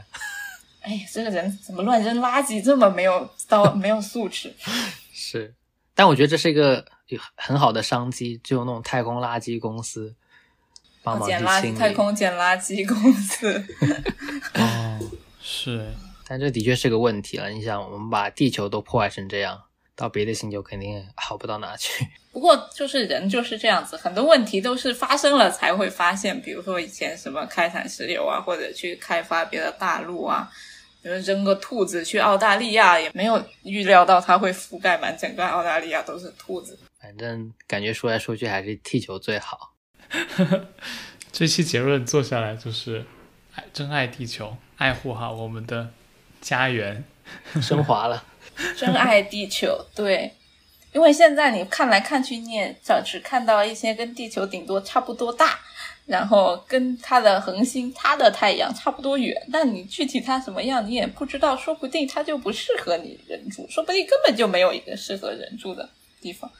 哎，这个人怎么乱扔垃圾，这么没有到没有素质？是，但我觉得这是一个。很好的商机，就有那种太空垃圾公司帮忙捡垃圾，太空捡垃圾公司。哦，是，但这的确是个问题了。你想，我们把地球都破坏成这样，到别的星球肯定好不到哪去。不过，就是人就是这样子，很多问题都是发生了才会发现。比如说以前什么开采石油啊，或者去开发别的大陆啊。比如扔个兔子去澳大利亚，也没有预料到它会覆盖满整个澳大利亚都是兔子。反正感觉说来说去还是地球最好。这期结论做下来就是，爱真爱地球，爱护好我们的家园。升华了，真爱地球，对，因为现在你看来看去，你也只看到一些跟地球顶多差不多大。然后跟它的恒星、它的太阳差不多远，但你具体它什么样你也不知道，说不定它就不适合你人住，说不定根本就没有一个适合人住的地方。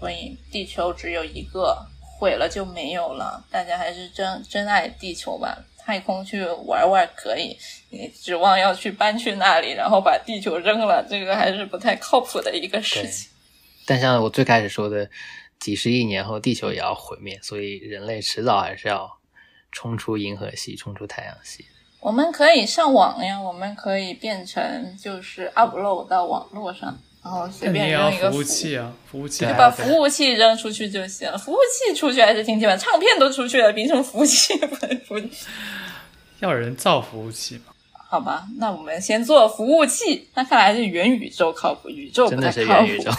所以地球只有一个，毁了就没有了。大家还是真真爱地球吧，太空去玩玩可以，你指望要去搬去那里，然后把地球扔了，这个还是不太靠谱的一个事情。但像我最开始说的。几十亿年后，地球也要毁灭，所以人类迟早还是要冲出银河系，冲出太阳系。我们可以上网呀，我们可以变成就是 upload 到网络上，然后随便扔一个服务器啊，服务器把服务器扔出去就行了。服务器出去还是挺基本，唱片都出去了，凭什么服务器不能出去？要人造服务器嘛？好吧，那我们先做服务器。那看来是元宇宙靠谱，宇宙真的不太靠谱。是元宇宙。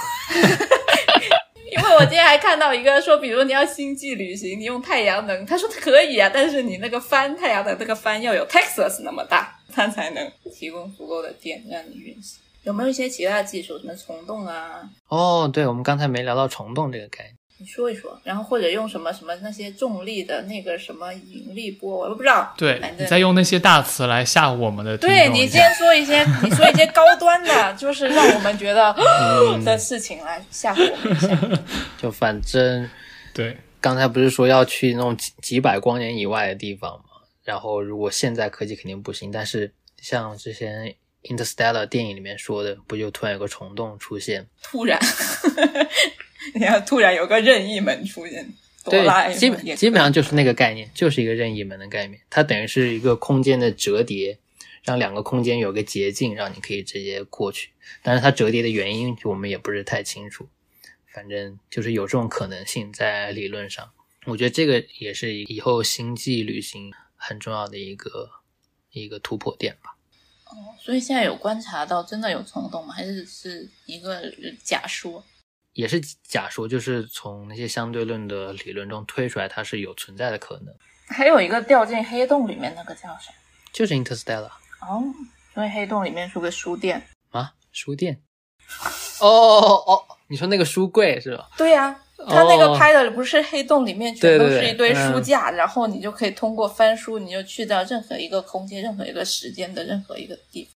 因为我今天还看到一个说，比如你要星际旅行，你用太阳能，他说可以啊，但是你那个帆太阳能那个帆要有 Texas 那么大，它才能提供足够的电让你运行。有没有一些其他技术，什么虫洞啊？哦，对，我们刚才没聊到虫洞这个概念。你说一说，然后或者用什么什么那些重力的那个什么引力波，我都不知道。对你再用那些大词来吓唬我们的对你先说一些，你说一些高端的，就是让我们觉得 的事情来吓唬我们一下。就反正对，刚才不是说要去那种几几百光年以外的地方吗？然后如果现在科技肯定不行，但是像之前 Interstellar 电影里面说的，不就突然有个虫洞出现？突然，你看，突然有个任意门出现，哆对啦 A，基本基本上就是那个概念，就是一个任意门的概念。它等于是一个空间的折叠，让两个空间有个捷径，让你可以直接过去。但是它折叠的原因我们也不是太清楚，反正就是有这种可能性在理论上。我觉得这个也是以后星际旅行很重要的一个一个突破点吧。哦所以现在有观察到真的有虫洞吗？还是是一个假说？也是假说，就是从那些相对论的理论中推出来，它是有存在的可能，还有一个掉进黑洞里面那个叫啥？就是 Interstellar 哦，因为黑洞里面是个书店。啊，书店。哦哦哦，你说那个书柜是吧？对呀、他那个哦拍的不是黑洞里面全都是一堆书嗯架，然后你就可以通过翻书，你就去到任何一个空间、任何一个时间的任何一个地方。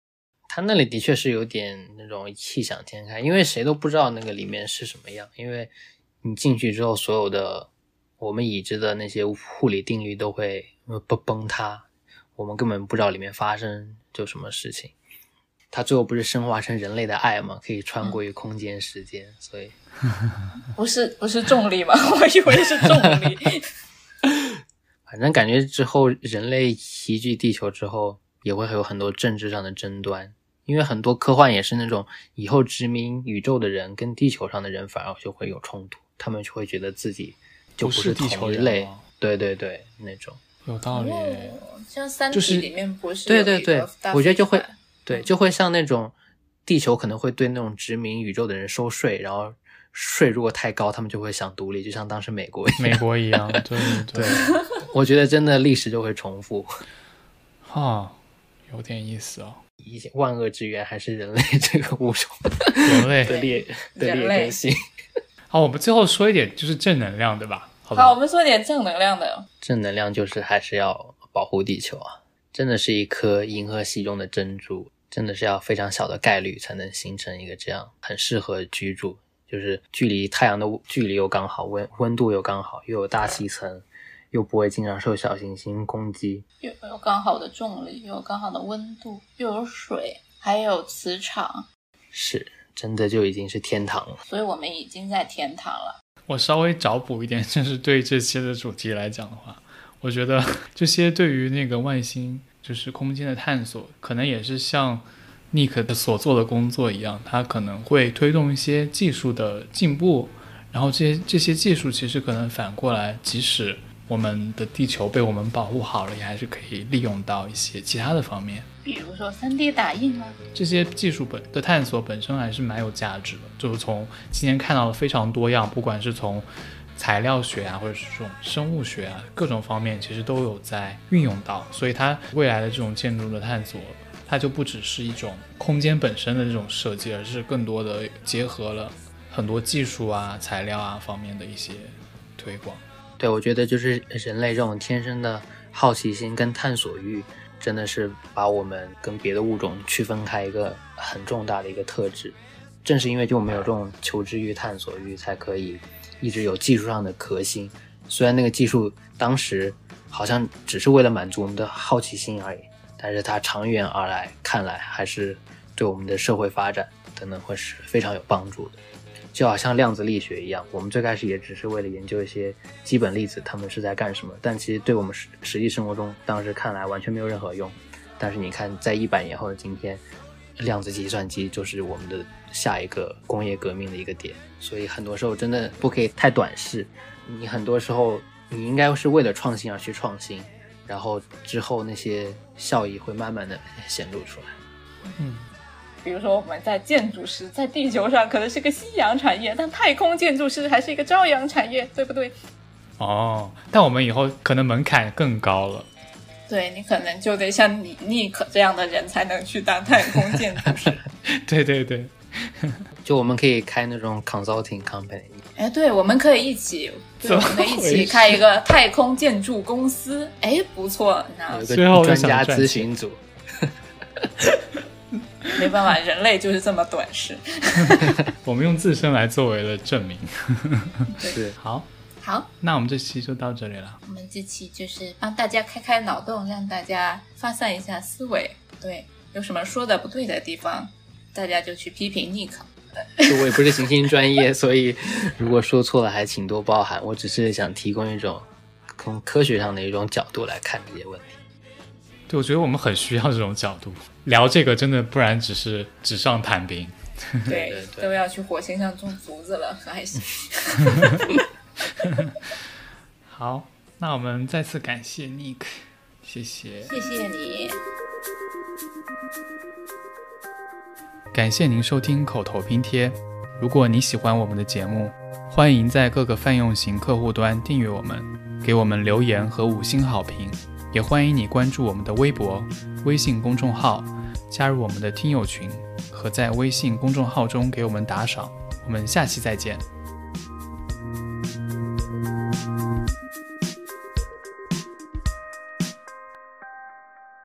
它那里的确是有点那种异想天开，因为谁都不知道那个里面是什么样，因为你进去之后，所有的我们已知的那些物理定律都会呃崩崩塌，我们根本不知道里面发生就什么事情。它最后不是升华成人类的爱吗？可以穿过于空间、时间，所以 不是不是重力吗？我以为是重力。反正感觉之后人类移居地球之后，也会有很多政治上的争端，因为很多科幻也是那种以后殖民宇宙的人跟地球上的人反而就会有冲突，他们就会觉得自己就不是地球人类，对对对，那种，有道理。哦，像《三体》就是里面不是对对对我觉得就会对，就会像那种地球可能会对那种殖民宇宙的人收税，然后税如果太高，他们就会想独立，就像当时美国一样。美国一样，对 对对，我觉得真的历史就会重复，哈，有点意思哦。万恶之源还是人类这个物种人类的劣的劣根性。好，我们最后说一点就是正能量，对吧？好吧。好，我们说点正能量的。正能量就是还是要保护地球啊！真的是一颗银河系中的珍珠，真的是要非常小的概率才能形成一个这样很适合居住，就是距离太阳的距离又刚好，温温度又刚好，又有大气层，又不会经常受小行星攻击。又有刚好的重力，又有刚好的温度，又有水，还有磁场，是，真的就已经是天堂了。所以我们已经在天堂了。我稍微找补一点，就是对这期的主题来讲的话，我觉得 这些对于那个外星就是空间的探索，可能也是像 Nick 的所做的工作一样，他可能会推动一些技术的进步，然后这些这些技术其实可能反过来，即使我们的地球被我们保护好了，也还是可以利用到一些其他的方面。比如说 3D 打印啊，这些技术本的探索本身还是蛮有价值的，就是从今天看到了非常多样，不管是从材料学啊，或者是这种生物学啊，各种方面其实都有在运用到，所以它未来的这种建筑的探索，它就不只是一种空间本身的这种设计，而是更多的结合了很多技术啊、材料啊方面的一些推广。对，我觉得就是人类这种天生的好奇心跟探索欲，真的是把我们跟别的物种区分开一个很重大的一个特质。正是因为就我们有这种求知欲、探索欲，才可以一直有技术上的革新。虽然那个技术当时好像只是为了满足我们的好奇心而已，但是它长远而来看来，还是对我们的社会发展等等会是非常有帮助的。就好像量子力学一样，我们最开始也只是为了研究一些基本粒子，它们是在干什么，但其实对我们实实际生活中当时看来完全没有任何用。但是你看，在一百年后的今天，量子计算机就是我们的下一个工业革命的一个点。所以很多时候真的不可以太短视，你很多时候你应该是为了创新而去创新，然后之后那些效益会慢慢的显露出来。嗯，比如说我们在建筑师在地球上可能是个夕阳产业，但太空建筑师还是一个朝阳产业，对不对？哦，但我们以后可能门槛更高了。对你可能就得像你尼克这样的人才能去当太空建筑师。对对对，就我们可以开那种 consulting company，哎，对，我们可以一起，对，我们一起开一个太空建筑公司。哎，不错，那有最后个专家咨询组。没办法，人类就是这么短视。我们用自身来作为了证明。是好，好，那我们这期就到这里了。我们这期就是帮大家开开脑洞，让大家发散一下思维。对，有什么说的不对的地方，大家就去批评尼克。就我也不是行星专业，所以如果说错了，还请多包涵。我只是想提供一种从科学上的一种角度来看这些问题。对，我觉得我们很需要这种角度聊这个，真的不然只是纸上谈兵。对对对都要去火星上种竹子了，可还行。好，那我们再次感谢 Nick，谢谢。谢谢你。感谢您收听口头拼贴。如果你喜欢我们的节目，欢迎在各个泛用型客户端订阅我们，给我们留言和五星好评。也欢迎你关注我们的微博、微信公众号，加入我们的听友群，和在微信公众号中给我们打赏。我们下期再见。